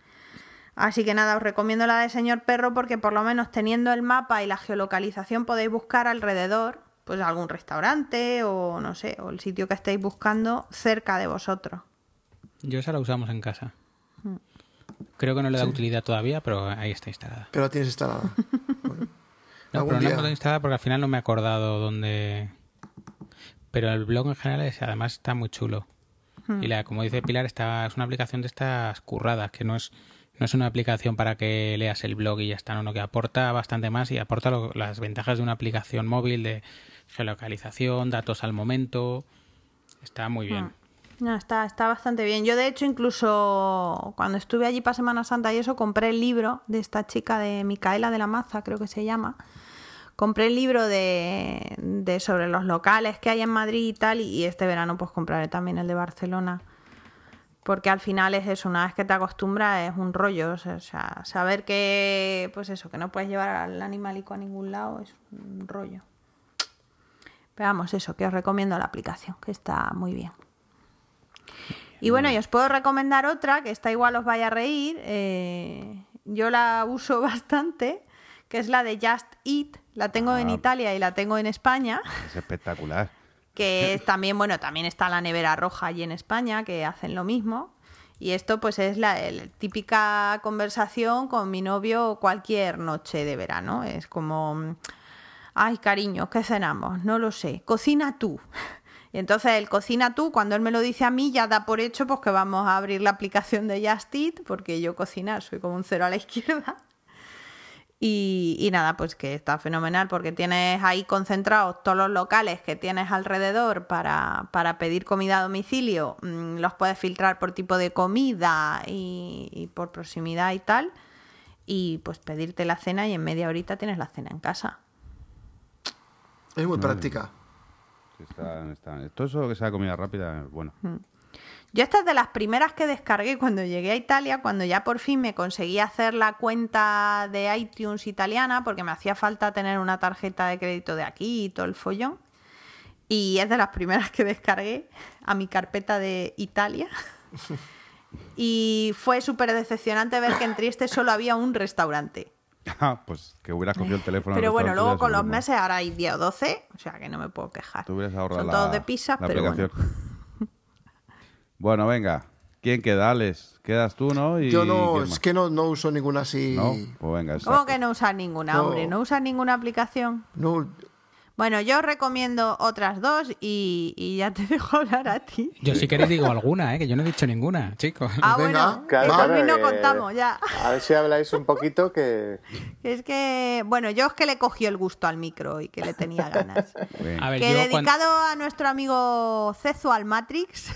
Así que nada, os recomiendo la de Señor Perro porque por lo menos teniendo el mapa y la geolocalización podéis buscar alrededor, pues algún restaurante o no sé, o el sitio que estéis buscando cerca de vosotros. Yo esa la usamos en casa. Creo que no le da utilidad todavía, pero ahí está instalada. Pero la tienes instalada. No, pero no día. la he instalada porque al final no me he acordado dónde. Pero el blog en general es, además está muy chulo. Y la, como dice Pilar, está, es una aplicación de estas curradas, que no es, no es una aplicación para que leas el blog y ya está, no, no, que aporta bastante más y aporta lo- las ventajas de una aplicación móvil de geolocalización, datos al momento. Está muy bien. No, está, está bastante bien. Yo, de hecho, incluso cuando estuve allí para Semana Santa y eso, compré el libro de esta chica de Micaela de la Maza, creo que se llama. Compré el libro de, de sobre los locales que hay en Madrid y tal, y este verano pues compraré también el de Barcelona. Porque al final es eso, una vez que te acostumbras es un rollo. O sea, saber que, pues eso, que no puedes llevar al animalico a ningún lado es un rollo. Pero vamos, eso, que os recomiendo la aplicación, que está muy bien. Y bueno, y os puedo recomendar otra, que esta igual os vaya a reír. eh, yo la uso bastante, que es la de Just Eat. La tengo en Ah. Italia y la tengo en España. Es espectacular. Que es también, bueno, también está la nevera roja allí en España, que hacen lo mismo. Y esto pues es la típica conversación con mi novio cualquier noche de verano. Es como, mm, ay cariño, ¿qué cenamos? No lo sé. Cocina tú. Y entonces él cocina tú, cuando él me lo dice a mí ya da por hecho pues que vamos a abrir la aplicación de Just Eat, porque yo cocinar soy como un cero a la izquierda. Y, y nada, pues que está fenomenal porque tienes ahí concentrados todos los locales que tienes alrededor para, para pedir comida a domicilio. Mm, Los puedes filtrar por tipo de comida y, y por proximidad y tal. Y pues pedirte la cena y en media horita tienes la cena en casa. Es muy práctica. Sí, está- está- Todo eso que sea comida rápida, bueno. Yo esta es de las primeras que descargué cuando llegué a Italia, cuando ya por fin me conseguí hacer la cuenta de iTunes italiana, porque me hacía falta tener una tarjeta de crédito de aquí y todo el follón. Y es de las primeras que descargué a mi carpeta de Italia. Y fue súper decepcionante ver que en Trieste solo había un restaurante. Ah, pues que hubieras cogido el teléfono. Pero bueno, luego con los meses ahora hay 10 o 12, o sea que no me puedo quejar. Te hubieras ahorrado Son la, todos de pizzas, la pero bueno. aplicación. Bueno. venga. ¿Quién queda, Alex? Quedas tú, ¿no? Y Yo no, ¿quién es que no, no uso ninguna así. ¿No? Pues venga. esa. ¿Cómo que no usas ninguna, No. hombre? ¿No usas ninguna aplicación? No, Bueno, yo os recomiendo otras dos y, y ya te dejo hablar a ti. Yo si queréis digo alguna, ¿eh? que yo no he dicho ninguna, chicos. Ah, venga, bueno, Claro, que mí no que- contamos ya. A ver si habláis un poquito que... Es que, bueno, yo es que le cogió el gusto al micro y que le tenía ganas. A ver, que yo cuando- dedicado a nuestro amigo Cezu al Matrix,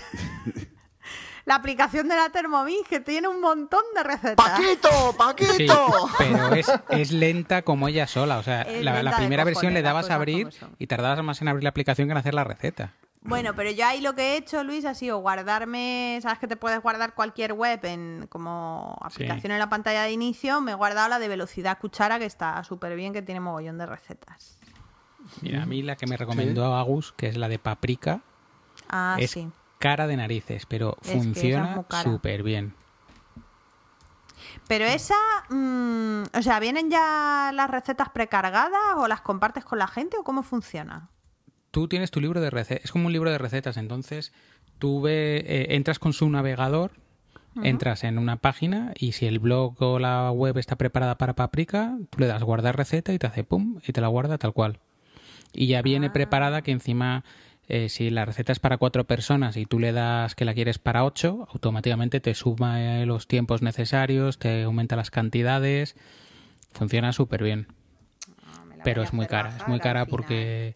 la aplicación de la Thermomix que tiene un montón de recetas. ¡Paquito! Sí, ¡Paquito! pero es, es lenta como ella sola. O sea, Es la, primera versión le dabas a abrir y tardabas más en abrir la aplicación que en hacer la receta. Bueno, pero yo ahí lo que he hecho, Luis, ha sido guardarme, sabes que te puedes guardar cualquier web en como aplicación en la pantalla de inicio, me he guardado la de velocidad cuchara que está súper bien, que tiene mogollón de recetas. Mira, a mí la que me recomendó Agus, que es la de paprika, Ah, es sí. Cara de narices, pero Es funciona súper bien. Pero esa, mm, o sea, ¿vienen ya las recetas precargadas o las compartes con la gente o cómo funciona? Tú tienes tu libro de recetas, es como un libro de recetas, entonces tú ve, eh, entras con su navegador, entras en una página y si el blog o la web está preparada para Paprika, tú le das guardar receta y te hace pum y te la guarda tal cual. Y ya viene preparada que encima eh, si la receta es para cuatro personas y tú le das que la quieres para ocho, automáticamente te suma eh, los tiempos necesarios, te aumenta las cantidades, funciona súper bien. Ah, la Pero es muy cara, es muy cara porque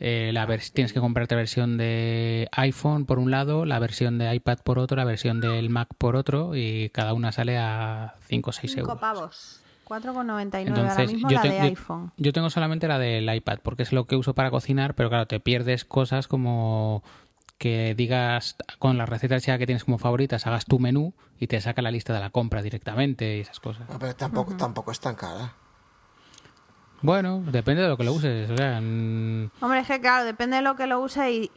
eh, la vers- tienes que comprarte versión de iPhone por un lado, la versión de iPad por otro, la versión del Mac por otro y cada una sale a 5 o 6 Cinco euros. pavos. 4,99 ahora Entonces, mismo yo, la te- de yo- iPhone. yo tengo solamente la del iPad porque es lo que uso para cocinar, pero claro, te pierdes cosas como que digas con las recetas ya que tienes como favoritas, hagas tu menú y te saca la lista de la compra directamente y esas cosas. Ah, Pero tampoco, tampoco es tan cara. Bueno, depende de lo que lo uses. O sea, Hombre, es que claro, depende de lo que lo uses y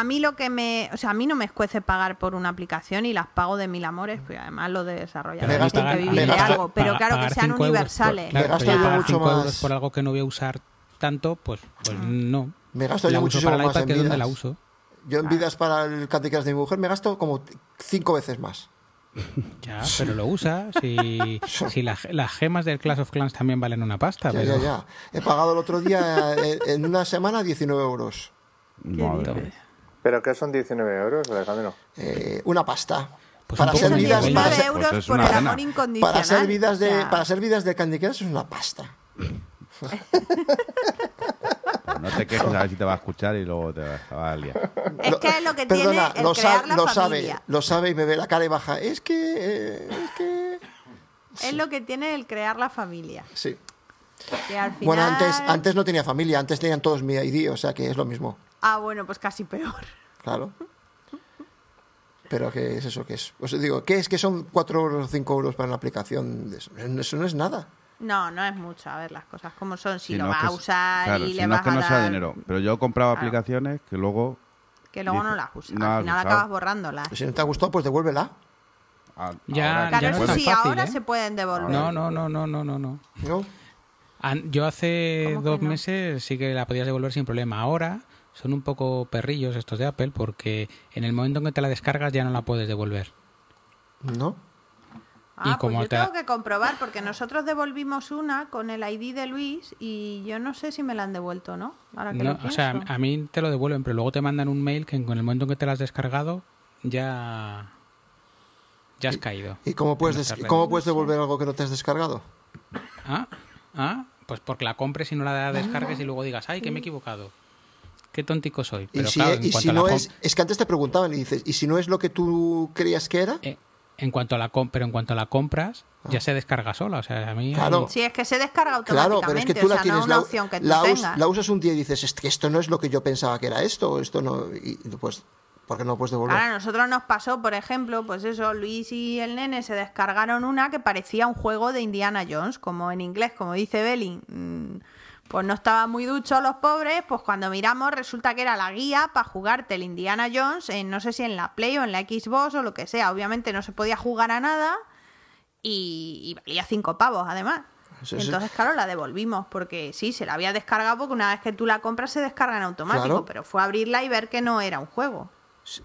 a mí lo que me, o sea, a mí no me escuece pagar por una aplicación y las pago de mil amores, pues además los de desarrolladores Me gasto- tienen que vivir de algo, pero claro que sean por- universales. claro, Me gasto yo pagar mucho más. euros por algo que no voy a usar tanto, pues, pues no. Me gasto la yo uso muchísimo para más iPad en que es donde vidas. la uso. Yo en vidas para el Candy Crush de mi mujer me gasto como cinco veces más. Ya, pero lo usa. Si, si la- las gemas del Clash of Clans también valen una pasta. Ya, pero... ya, ya. He pagado el otro día eh, en una semana 19 euros. Madre. ¿Pero qué son 19 euros, Alejandro? Eh, una pasta. Pues para ser vidas, para 19 ser, euros Pues es por una el cena. amor incondicional. para ser vidas de, sea, para ser vidas de Candy Crush es una pasta. No te quejes a ver si te va a escuchar y luego te vas a liar. Es que es lo que Perdona, tiene el lo, crear la lo sabe, familia. lo sabe y me ve la cara y baja. Es que, eh, es que, Es lo que tiene el crear la familia. sí. Que al final... Bueno, antes, antes no tenía familia, antes tenían todos mi ID, o sea que es lo mismo, Ah, bueno, pues casi peor. claro. Pero ¿qué es eso? ¿Qué es? Os digo, ¿qué es que son 4 euros o 5 euros para una aplicación? de Eso, eso no es nada. No, no es mucho. A ver, las cosas como son. Si Si lo no es vas que a usar claro, y si le no vas es que a no sea dar- dinero. Pero yo he comprado Claro. aplicaciones que luego... Que luego no las usas. no Al final acabas borrándolas. Si no te ha gustado, pues devuélvela. ah, Ya- ahora ya Claro, no es sí, fácil, ahora ¿eh? se pueden devolver. No, no, no, no, no, no, no. Yo hace ¿Cómo que dos no? meses sí que la podías devolver sin problema. Ahora son un poco perrillos estos de Apple porque en el momento en que te la descargas ya no la puedes devolver. ¿No? Ah, Y como pues yo te- tengo que comprobar porque nosotros devolvimos una con el ID de Luis y yo no sé si me la han devuelto, ¿no? Ahora que No, lo o sea, a mí te lo devuelven, pero luego te mandan un mail que en el momento en que te la has descargado ya ya has caído. ¿Y cómo puedes, des- cómo puedes devolver algo que no te has descargado? Ah, ah, pues porque la compres y no la descargues y luego digas, ay, que me he equivocado. Qué tontico soy. Y Pero si, claro, y en si cuanto a no la es... Es que antes te preguntaban y dices, ¿y si no es lo que tú creías que era? eh, en cuanto a la com- pero en cuanto a la compras, ya se descarga sola. O sea, a mí. Ah. Claro. Sí, es que se descarga Claro, automáticamente. pero es que tú o la sea, tienes, no la, opción que tú la us- tengas. la usas un día y dices, es que esto no es lo que yo pensaba que era esto, esto no... Y pues, ¿por qué no lo puedes devolver? Ahora, a nosotros nos pasó, por ejemplo, pues eso, Luis y el nene se descargaron una que parecía un juego de Indiana Jones, como en inglés, como dice Belling. mm, Pues no estaban muy duchos los pobres, pues cuando miramos resulta que era la guía para jugarte el Indiana Jones, en, no sé si en la Play o en la Xbox o lo que sea. Obviamente no se podía jugar a nada y, y valía cinco pavos además. Sí, sí. Entonces, claro, la devolvimos porque sí, se la había descargado porque una vez que tú la compras se descarga en automático, Claro. pero fue a abrirla y ver que no era un juego.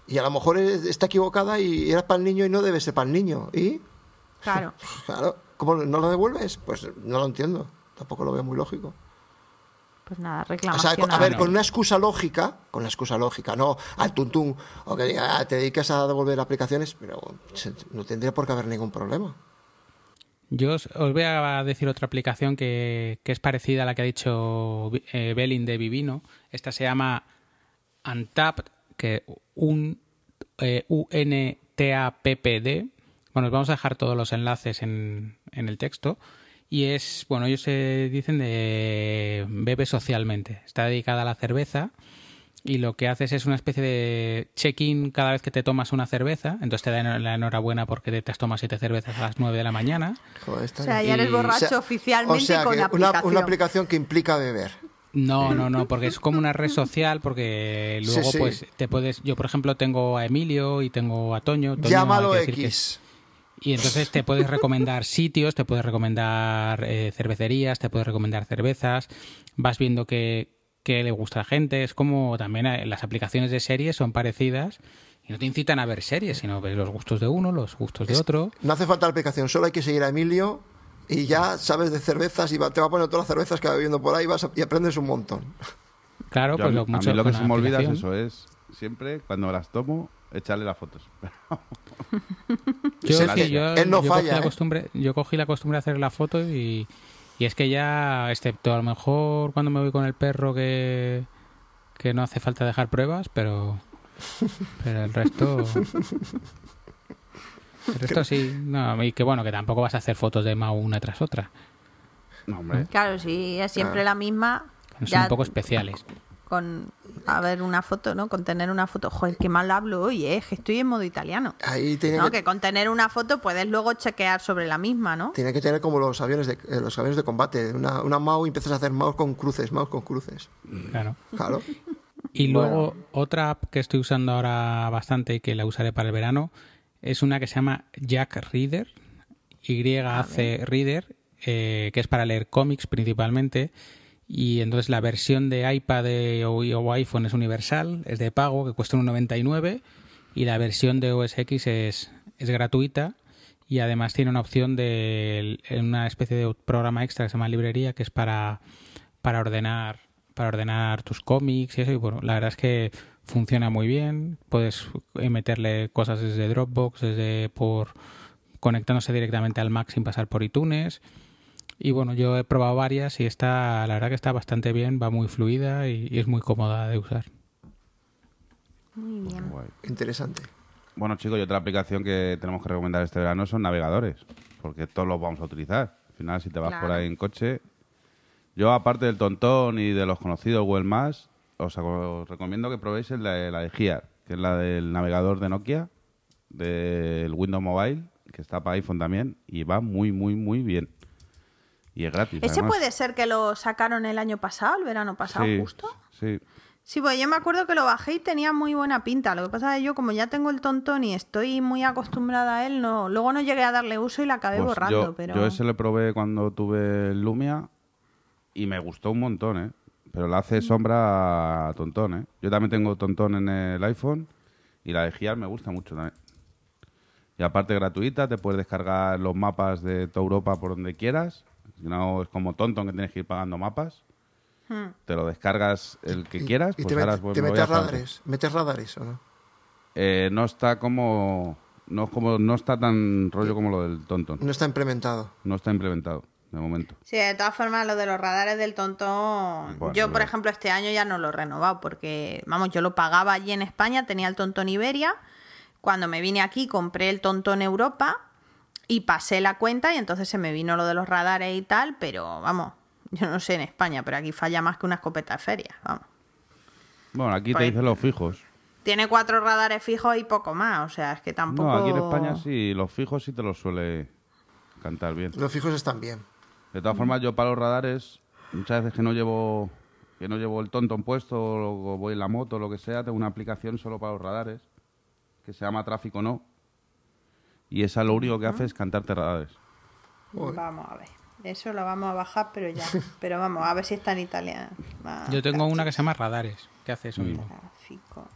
Y a lo mejor es- está equivocada y era para el niño y no debe ser para el niño. ¿Y? Claro. Claro, ¿cómo no lo devuelves? Pues no lo entiendo. Tampoco lo veo muy lógico. Pues nada, O reclamación. sea, a ver, no. con una excusa lógica, con una excusa lógica, no al tuntún, o que diga, ah, te dedicas a devolver aplicaciones, pero no tendría por qué haber ningún problema. Yo os, os voy a decir otra aplicación que, que es parecida a la que ha dicho eh, Belling de Vivino. Esta se llama Untapped, que un eh, U-N-T-A-P-P-D. Bueno, os vamos a dejar todos los enlaces en, en el texto. Y es, bueno, ellos se dicen de bebe socialmente. Está dedicada a la cerveza y lo que haces es una especie de check-in cada vez que te tomas una cerveza. Entonces te dan la enhorabuena porque te has tomado siete cervezas a las nueve de la mañana. Joder, está O sea, bien. ya eres Y- borracho O sea, oficialmente o sea, con la una, aplicación. una aplicación que implica beber. No, no, no, porque es como una red social, porque luego sí. pues te puedes... Yo, por ejemplo, tengo a Emilio y tengo a Toño. Toño, Llámalo que X. Y entonces te puedes recomendar sitios, te puedes recomendar eh, cervecerías, te puedes recomendar cervezas, vas viendo qué, qué le gusta a la gente. Es como también eh, las aplicaciones de series son parecidas y no te incitan a ver series, sino ves los gustos de uno, los gustos de otro. No hace falta la aplicación, solo hay que seguir a Emilio y ya sabes de cervezas y va- te va a poner todas las cervezas que va bebiendo por ahí y vas a- y aprendes un montón. Claro, Yo pues a mí, lo, a mucho mí lo que se me olvida es eso, es siempre cuando las tomo, echarle las fotos. Yo, Él- sí, yo, él no yo cogí la costumbre, yo cogí la costumbre de hacer la foto y, y es que ya, excepto a lo mejor cuando me voy con el perro que, que no hace falta dejar pruebas, pero, pero el resto... El resto sí, no, y que bueno, que tampoco vas a hacer fotos de Mao una tras otra, No, hombre. Claro, si es siempre la misma, son ya un poco especiales. Con a ver una foto, ¿no? Con tener una foto. Joder, qué mal hablo hoy, ¿eh? Que estoy en modo italiano. Ahí tiene, No, que, que con tener una foto puedes luego chequear sobre la misma, ¿no? tiene que tener como los aviones de, eh, los aviones de combate, una, una mouse y empiezas a hacer mouse con cruces, mouse con cruces. Claro. Claro. Y luego otra app que estoy usando ahora bastante y que la usaré para el verano es una que se llama Jack Reader, YAC Reader, eh, que es para leer cómics principalmente. Y entonces la versión de iPad de- o, iPhone es universal, es de pago, que cuesta 1,99 y la versión de OS X es, es gratuita y además tiene una opción de una especie de programa extra que se llama librería que es para, para ordenar para ordenar tus cómics y eso y bueno la verdad es que funciona muy bien. Puedes eh, meterle cosas desde Dropbox desde por conectándose directamente al Mac sin pasar por iTunes y bueno yo he probado varias y está la verdad que está bastante bien va muy fluida y, y es muy cómoda de usar Muy bien. Guay. Interesante. Bueno, chicos, y otra aplicación que tenemos que recomendar este verano son navegadores, porque todos los vamos a utilizar. Al final, si te vas por ahí en coche, yo aparte del Tontón y de los conocidos Google Maps, os, os recomiendo que probéis el de- la de Gear, que es la del navegador de Nokia, del Windows Mobile, que está para iPhone también, y va muy, muy, muy bien. Y es gratis. Ese además. puede ser que lo sacaron el año pasado, el verano pasado, Sí, justo. Sí, Sí, pues yo me acuerdo que lo bajé y tenía muy buena pinta. Lo que pasa es que yo, como ya tengo el tontón y estoy muy acostumbrada a él, no, luego no llegué a darle uso y la acabé Pues borrando. yo, pero... yo ese le probé cuando tuve el Lumia y me gustó un montón, ¿eh? Pero le Mm. hace sombra a Tontón, ¿eh? Yo también tengo Tontón en el iPhone y la de Giar me gusta mucho también. Y aparte gratuita, te puedes descargar los mapas de toda Europa por donde quieras. No es como Tonton que tienes que ir pagando mapas. Hmm. Te lo descargas el que quieras, ¿Y pues te, ahora met- pues, te metes radares? ¿Metes radares o no? Eh, no está como... No, es como... no está tan rollo como lo del Tonton. No está implementado. No está implementado, de momento. Sí, de todas formas, lo de los radares del tontón. Bueno, yo, por bueno. ejemplo, este año ya no lo he renovado porque, vamos, yo lo pagaba allí en España, tenía el tontón Iberia. Cuando me vine aquí, compré el tontón Europa y pasé la cuenta y entonces se me vino lo de los radares y tal, pero vamos, yo no sé en España, pero aquí falla más que una escopeta de feria, vamos. Bueno, aquí Pues- te dicen los fijos. Tiene cuatro radares fijos y poco más, o sea, es que tampoco... No, aquí en España sí, los fijos sí te los suele cantar bien. Los fijos están bien. De todas formas, yo para los radares, muchas veces que no llevo que no llevo el tonton puesto o voy en la moto o lo que sea, tengo una aplicación solo para los radares que se llama Tráfico No. Y esa lo único que hace es cantarte radares. Vamos a ver. Eso lo vamos a bajar, pero ya. Pero vamos, a ver si está en italiano. Ah, yo tengo una que se llama Radares que hace eso mismo Tráfico.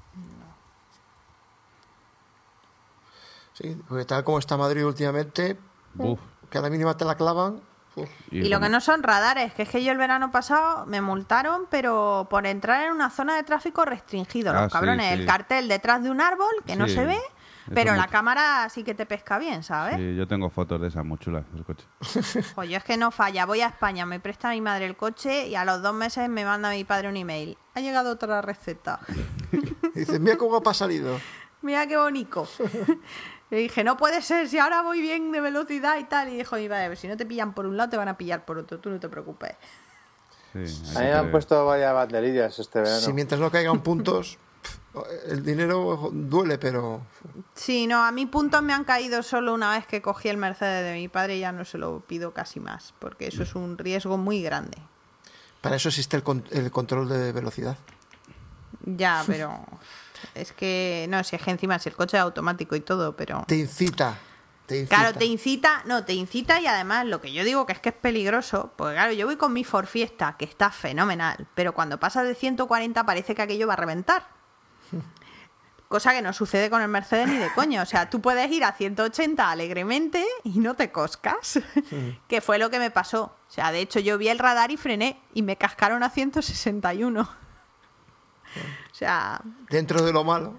Sí, porque tal como está Madrid últimamente, Uf. que a la mínima te la clavan. uf. Y lo que no son radares, que es que yo el verano pasado me multaron, pero por entrar en una zona de tráfico restringido. Ah, Los sí, cabrones, sí. el cartel detrás de un árbol que no se ve, pero la cámara sí que te pesca bien, ¿sabes? Sí, yo tengo fotos de esas muy chulas del coche. Pues yo es que no falla. Voy a España, me presta mi madre el coche y a los dos meses me manda mi padre un email. Ha llegado otra receta. Y dices, mira cómo ha salido. Mira qué bonito. Le dije, no puede ser, si ahora voy bien de velocidad y tal. Y dijo mi padre, si no te pillan por un lado, te van a pillar por otro. Tú no te preocupes. Sí, A mí me han puesto varias banderillas este verano. Si mientras no caigan puntos, el dinero duele, pero Sí, no, a mí puntos me han caído solo una vez que cogí el Mercedes de mi padre y ya no se lo pido casi más, porque eso es un riesgo muy grande. para eso existe el, con- el control de velocidad. Ya, pero es que, no, si es que encima si el coche es automático y todo, pero... Te incita. Te. Claro, te incita, no, te incita y además lo que yo digo que es que es peligroso, porque claro, yo voy con mi Ford Fiesta, que está fenomenal, pero cuando pasa de 140 parece que aquello va a reventar. Cosa que no sucede con el Mercedes ni de coño. O sea, tú puedes ir a 180 alegremente y no te coscas. que fue lo que me pasó. O sea, de hecho yo vi el radar y frené y me cascaron a 161. O sea, Dentro de lo malo.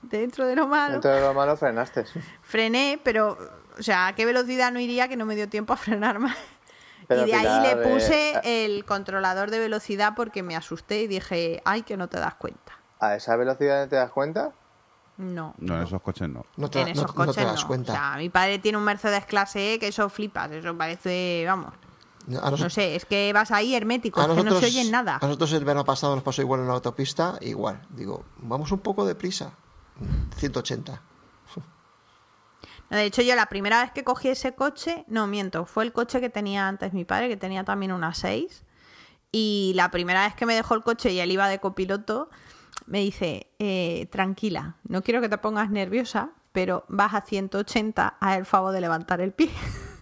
dentro de lo malo. Dentro de lo malo frenaste. frené, pero, o sea, ¿a qué velocidad no iría que no me dio tiempo a frenar más? Pero, y de ahí le puse eh, el controlador de velocidad porque me asusté y dije, ay, que no te das cuenta. ¿A esa velocidad te das cuenta? No. No, en esos coches no. No te, en no- esos no coches te das no. cuenta. O sea, mi padre tiene un Mercedes clase E que eso flipas, eso parece, vamos, no sé, es que vas ahí hermético, a es que no nosotros, se oye nada. a nosotros el verano pasado nos pasó igual en la autopista, igual. Digo, vamos un poco deprisa. 180. No, De hecho, yo la primera vez que cogí ese coche, no miento, fue el coche que tenía antes mi padre, que tenía también una 6. Y la primera vez que me dejó el coche y él iba de copiloto, me dice, eh, tranquila, no quiero que te pongas nerviosa, pero vas a 180 a el favor de levantar el pie.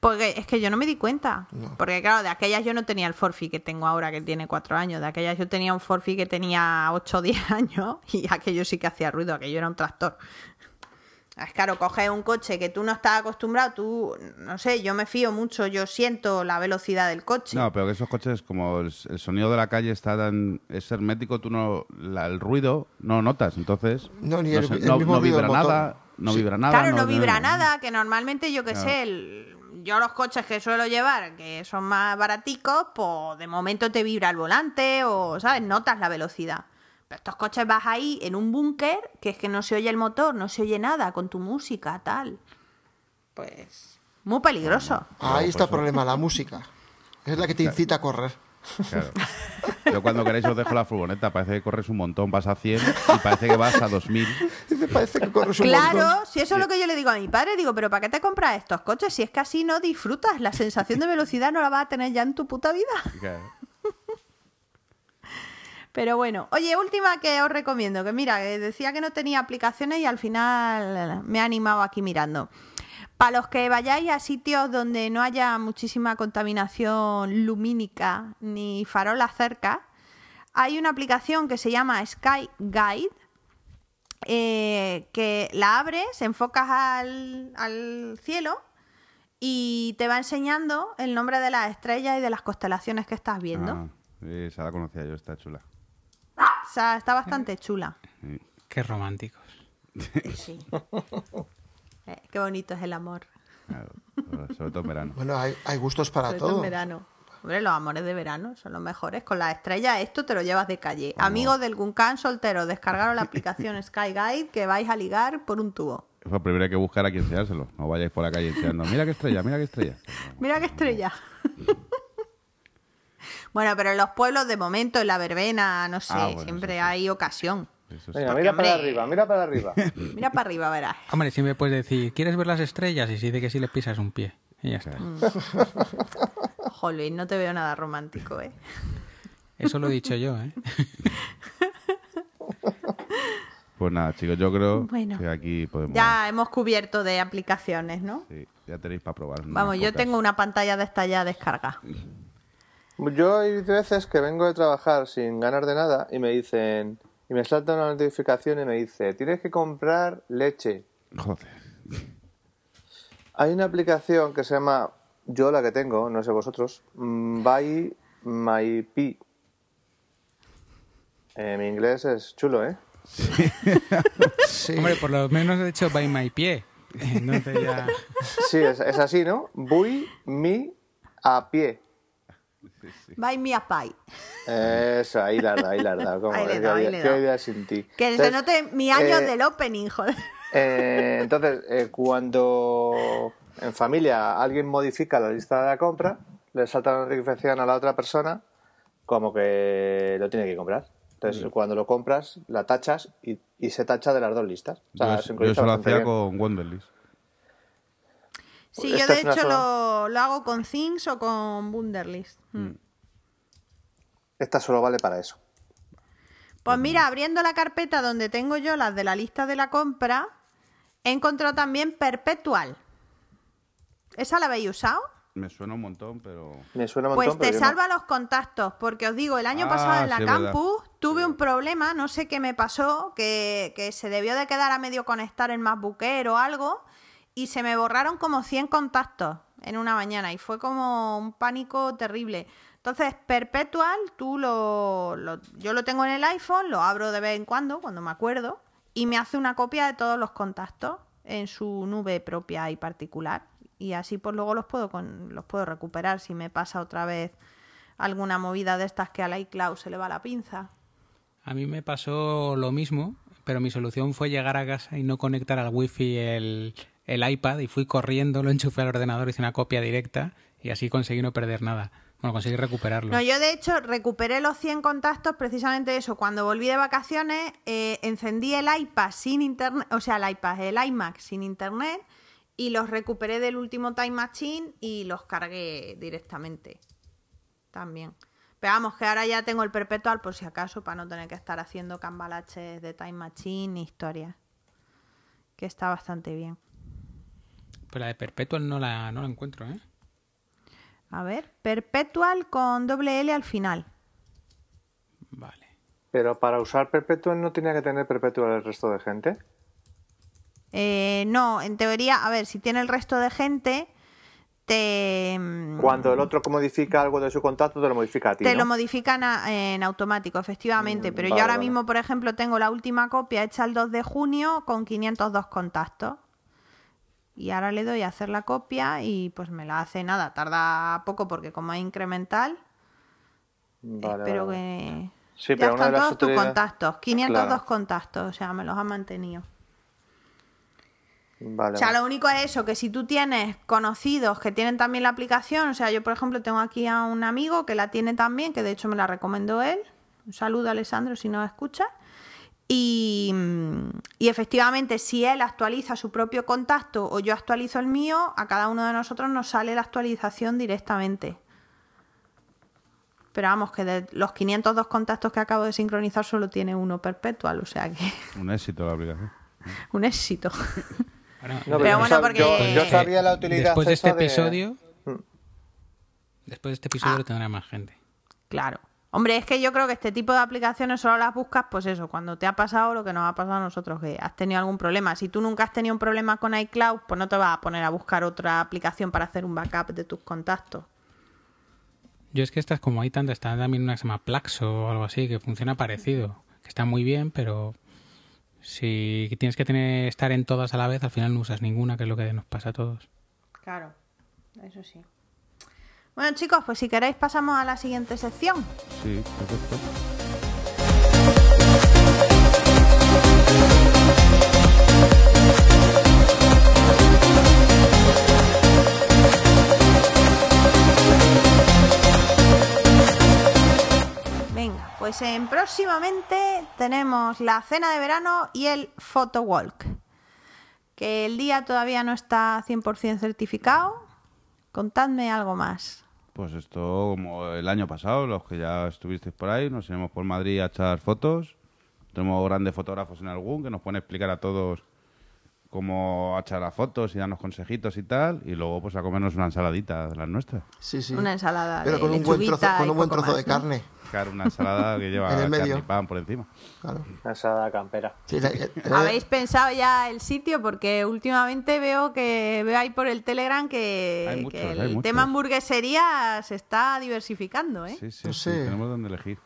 Porque es que yo no me di cuenta. Porque claro, de aquellas yo no tenía el Forfi que tengo ahora, que tiene cuatro años. De aquellas yo tenía un Forfi que tenía 8 o 10 años y aquello sí que hacía ruido, aquello era un tractor. Es claro, coges un coche que tú no estás acostumbrado, tú, no sé, yo me fío mucho, yo siento la velocidad del coche. No, pero que esos coches, como el, el sonido de la calle está tan. es hermético, tú no. la- el ruido no notas, entonces. No, ni el- se- el no- mismo no ruido vibra nada, no Sí. vibra nada. claro, no, vibra nada, que normalmente yo que Claro. sé, el- yo los coches que suelo llevar, que son más baraticos, pues de momento te vibra el volante o, ¿sabes? Notas la velocidad. Pero estos coches vas ahí en un búnker, que es que no se oye el motor, no se oye nada con tu música, tal. Pues muy peligroso. Ahí está el problema, la música. Es la que te incita a correr. Claro. Yo cuando queréis os dejo la furgoneta, parece que corres un montón, vas a 100 y parece que vas a 2000. Dice, parece que corres un Claro, montón. si eso es lo que yo le digo a mi padre, digo, pero ¿para qué te compras estos coches? Si es que así no disfrutas, la sensación de velocidad no la vas a tener ya en tu puta vida. Claro. Pero bueno, oye, última que os recomiendo, que mira, que decía que no tenía aplicaciones y al final me he animado aquí mirando. Para los que vayáis a sitios donde no haya muchísima contaminación lumínica ni farolas cerca, hay una aplicación que se llama Sky Guide, eh, que la abres, enfocas al, al cielo y te va enseñando el nombre de las estrellas y de las constelaciones que estás viendo. Ah, esa la conocía yo, está chula. Sea, está bastante chula. Qué románticos. Sí. Eh, qué bonito es el amor. Claro, sobre todo en verano. Bueno, hay, hay gustos para Sobre todo en verano. Hombre, los amores de verano son los mejores. Con la estrella, esto te lo llevas de calle. Amigos del Guncan soltero, descargaros la aplicación Sky Guide que vais a ligar por un tubo. Eso primero hay que buscar a quien enseñárselo. No vayáis por la calle enseñando. Mira qué estrella, mira qué estrella. Mira qué estrella. Bueno, pero en los pueblos de momento, en la verbena, no sé, Ah, bueno, siempre sí. hay ocasión. Eso sí. Venga, mira para arriba, mira para arriba. Mira para arriba, verás. Hombre, siempre puedes decir, ¿quieres ver las estrellas? Y si dice que sí le pisas un pie. Y ya está. Ojo, Luis, no te veo nada romántico, ¿eh? Eso lo he dicho yo, ¿eh? Pues nada, chicos, yo creo Bueno. que aquí podemos. Ya hemos cubierto de aplicaciones, ¿no? Sí, ya tenéis para probar. Vamos, yo pocas. tengo una pantalla de esta ya descarga. Yo hay veces que vengo de trabajar sin ganar de nada y me dicen, y me salta una notificación y me dice, tienes que comprar leche. Joder. Hay una aplicación que se llama, yo la que tengo, no sé vosotros, mm, Buy My Pea. Eh, mi inglés es chulo, ¿eh? Sí. Hombre, por lo menos he hecho by my pie. Entonces ya... Sí, es, es así, ¿no? Buy me a pie. Buy me a pie. Eso, ahí la da, ahí la da. ¿Cómo? Ahí le ¿Qué da, ahí le da. sin ti? Que se Entonces, note mi año eh, del opening, joder. Eh, entonces, eh, cuando en familia alguien modifica la lista de la compra, le salta la notificación a la otra persona como que lo tiene que comprar. Entonces, cuando lo compras, la tachas y, y se tacha de las dos listas. O sea, yo, sincroniza yo eso lo hacía bien. con Wonderlist. Sí, yo de hecho lo, lo hago con Things o con Wunderlist. Mm. Esta solo vale para eso. Pues mira, abriendo la carpeta donde tengo yo las de la lista de la compra, He encontrado también Perpetual. ¿Esa la habéis usado? Me suena un montón, pero... Me suena un Pues montón, te yo no. salva los contactos, porque os digo, el año Ah, pasado en la sí, es verdad. campus tuve un problema, no sé qué me pasó, que, que se debió de quedar a medio conectar el MacBook Air o algo, y se me borraron como 100 contactos en una mañana, y fue como un pánico terrible. Entonces, Perpetual, tú lo, lo- yo lo tengo en el iPhone, lo abro de vez en cuando, cuando me acuerdo, y me hace una copia de todos los contactos en su nube propia y particular. Y así pues luego los puedo con, los puedo recuperar si me pasa otra vez alguna movida de estas que al iCloud se le va la pinza. A mí me pasó lo mismo, pero mi solución fue llegar a casa y no conectar al wifi el, el iPad y fui corriendo, lo enchufé al ordenador, hice una copia directa y así conseguí no perder nada. Bueno, conseguí recuperarlo. No, yo de hecho recuperé los 100 contactos precisamente eso. Cuando volví de vacaciones, eh, encendí el iPad sin internet, o sea, el iPad, el iMac sin internet y los recuperé del último Time Machine y los cargué directamente. También. Pero vamos, que ahora ya tengo el Perpetual por si acaso, para no tener que estar haciendo cambalaches de Time Machine ni historias. Que está bastante bien. Pero la de Perpetual no la, no la encuentro, ¿eh? A ver, Perpetual con doble L al final. Vale. Pero para usar Perpetual no tenía que tener Perpetual el resto de gente. Eh, no, en teoría, a ver, si tiene el resto de gente, te, mm, Cuando el otro modifica algo de su contacto, te lo modifica a ti. te ¿no? lo modifican a- en automático, efectivamente. Mm, Pero vale, yo ahora vale. mismo, por ejemplo, tengo la última copia hecha el 2 de junio con 502 contactos. Y ahora le doy a hacer la copia y pues me la hace nada. Tarda poco porque como es incremental, Vale, espero vale. que... Sí, ya pero están todos tus contactos. 502 Claro. contactos, o sea, me los ha mantenido. Vale, O sea, lo único es eso, que si tú tienes conocidos que tienen también la aplicación, o sea, yo por ejemplo tengo aquí a un amigo que la tiene también, que de hecho me la recomendó él. Un saludo Alessandro si nos escucha. Y, mm, y efectivamente, si él actualiza su propio contacto o yo actualizo el mío, a cada uno de nosotros nos sale la actualización directamente. Pero vamos, que de los 502 contactos que acabo de sincronizar solo tiene uno perpetual, o sea que Un éxito la aplicación. un éxito. No, Pero bueno, porque- yo, yo sabía la utilidad Después de este episodio, Mm. después de este episodio Ah. lo tendrá más gente. Claro. Hombre, es que yo creo que este tipo de aplicaciones solo las buscas, pues eso, cuando te ha pasado lo que nos ha pasado a nosotros, que has tenido algún problema. Si tú nunca has tenido un problema con iCloud, pues no te vas a poner a buscar otra aplicación para hacer un backup de tus contactos. Yo es que estas, como hay tantas, está también una que se llama Plaxo o algo así, que funciona parecido, que está muy bien, pero si tienes que tener estar en todas a la vez, al final no usas ninguna, que es lo que nos pasa a todos. Claro, eso sí. Bueno, chicos, pues si queréis pasamos a la siguiente sección. Sí, perfecto. Venga, pues en próximamente tenemos la cena de verano y el photo walk. Que el día todavía no está 100% certificado. Contadme algo más. Pues esto, como el año pasado, los que ya estuvisteis por ahí, nos iremos por Madrid a echar fotos. Tenemos grandes fotógrafos en algún que nos pueden explicar a todos cómo echar las fotos y darnos consejitos y tal. Y luego, pues a comernos una ensaladita de las nuestras. Sí, sí. Una ensalada Pero de con un buen trozo, con un buen trozo más, de ¿no? carne. Claro, una ensalada que lleva En el carne y pan por encima. Claro. Una ensalada campera. Sí, la- eh, ¿Habéis pensado ya el sitio? Porque últimamente veo que veo ahí por el Telegram que, Hay muchos, que el tema hamburguesería se está diversificando, ¿eh? Sí, sí, No sí, tenemos donde elegir.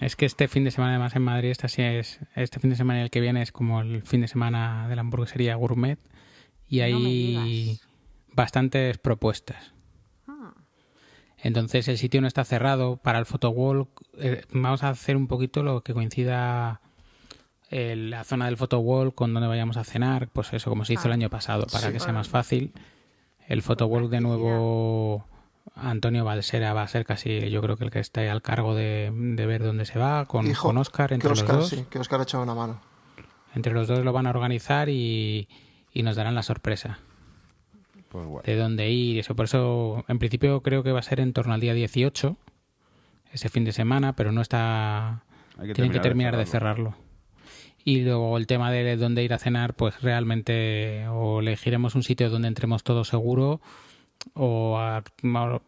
Es que este fin de semana, además en Madrid, esta sí es, este fin de semana y el que viene es como el fin de semana de la hamburguesería gourmet y hay bastantes propuestas. Entonces el sitio no está cerrado para el photowalk. eh, vamos a hacer un poquito lo que coincida eh, la zona del photowalk con donde vayamos a cenar, pues eso como se hizo el año pasado para que sea más fácil. El photowalk de nuevo Antonio Balsera va a ser casi yo creo que el que esté al cargo de, de ver dónde se va con, Hijo, con Oscar que entre Oscar, los dos. sí, que Oscar ha echado una mano. Entre los dos lo van a organizar y, y nos darán la sorpresa Pues de dónde ir. y Eso por eso, en principio creo que va a ser en torno al día 18, ese fin de semana, pero no está. Que tienen que terminar de terminar de cerrarlo. Y luego el tema de dónde ir a cenar, pues realmente o elegiremos un sitio donde entremos todos seguro o,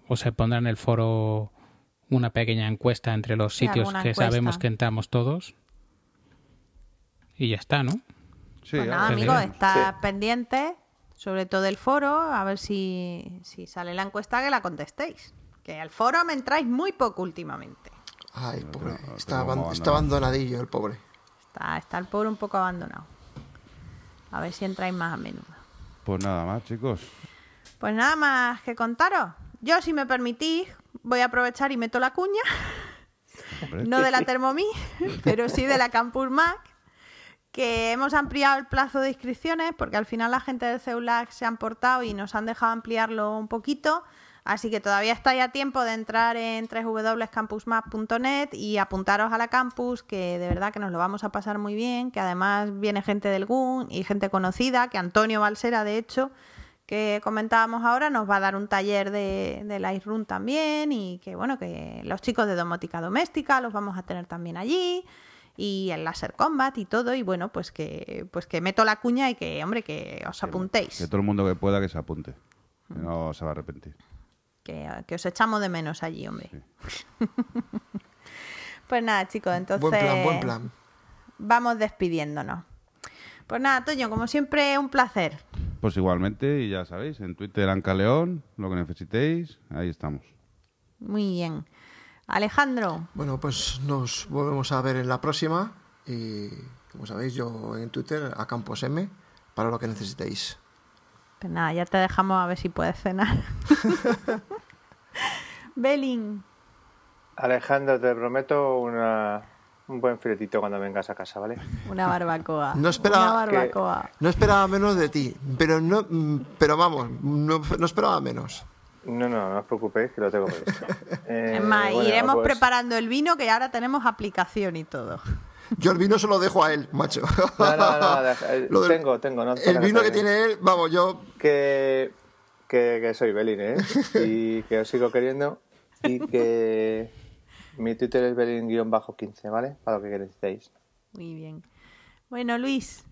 o se pondrá en el foro una pequeña encuesta entre los sitios que sabemos que entramos todos. Y ya está, ¿no? Sí, pues nada, amigos, está pendiente, sobre todo el foro, a ver si, si sale la encuesta que la contestéis. Que al foro me entráis muy poco últimamente. Ay, pobre. Está, abandonadillo el pobre. Está, está el pobre un poco abandonado. A ver si entráis más a menudo. Pues nada más, chicos. Pues nada más que contaros. Yo, si me permitís, voy a aprovechar y meto la cuña. no de la Thermomix, pero sí de la Campus Mac. Que hemos ampliado el plazo de inscripciones porque al final la gente del CEULAC se han portado y nos han dejado ampliarlo un poquito. Así que todavía estáis a tiempo de entrar en www.campusmap.net y apuntaros a la campus, que de verdad que nos lo vamos a pasar muy bien, que además viene gente del GUN y gente conocida, que Antonio Balsera, de hecho, que comentábamos ahora, nos va a dar un taller de, de Lightroom también y que bueno, que los chicos de domótica doméstica los vamos a tener también allí y el Laser Combat y todo y bueno, pues que pues que meto la cuña y que hombre, que os apuntéis. Que todo el mundo que pueda que se apunte. no se va a arrepentir que, os echamos de menos allí, hombre. pues nada, chicos, entonces. Buen plan, buen plan. Vamos despidiéndonos. Pues nada, Toño, como siempre, un placer. Pues igualmente, y ya sabéis, en Twitter Anca León, lo que necesitéis, ahí estamos. Muy bien. Alejandro. Bueno, pues nos volvemos a ver en la próxima. Y como sabéis, yo en Twitter, a Campos M, para lo que necesitéis. Pues nada, ya te dejamos a ver si puedes cenar. Belin. Alejandro, te prometo una, un buen filetito cuando vengas a casa, ¿vale? Una barbacoa. No esperaba, no esperaba menos de ti, pero no, pero vamos, no, esperaba menos. No, no, no os preocupéis que lo tengo previsto. Eh, es más, iremos pues preparando el vino que ahora tenemos aplicación y todo. Yo el vino se lo dejo a él, macho. No, no, no, eh, tengo, tengo. el vino que tiene él, vamos, yo... Que, que, soy Belín, ¿eh? Y que os sigo queriendo y que mi Twitter es Belín-15, ¿vale? Para lo que queréis. Muy bien. Bueno, Luis.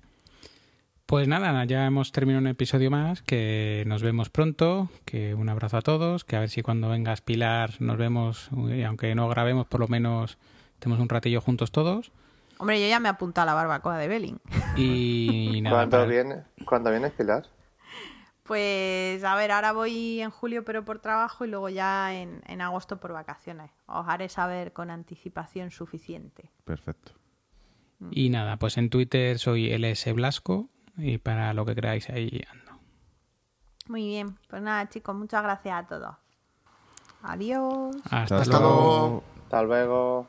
Pues nada, ya hemos terminado un episodio más, que nos vemos pronto, que un abrazo a todos, que a ver si cuando vengas Pilar nos vemos, y aunque no grabemos, por lo menos tenemos un ratillo juntos todos. Hombre, yo ya me apunto a la barbacoa de Belling. Y nada, ¿Cuándo, viene, ¿Cuándo vienes, Pilar? Pues a ver, ahora voy en julio pero por trabajo y luego ya en, en agosto por vacaciones. Os haré saber con anticipación suficiente. Perfecto. Y nada, pues en Twitter soy LS Blasco y para lo que creáis ahí ando. Muy bien, pues nada chicos, muchas gracias a todos. Adiós. Hasta, luego. Hasta luego.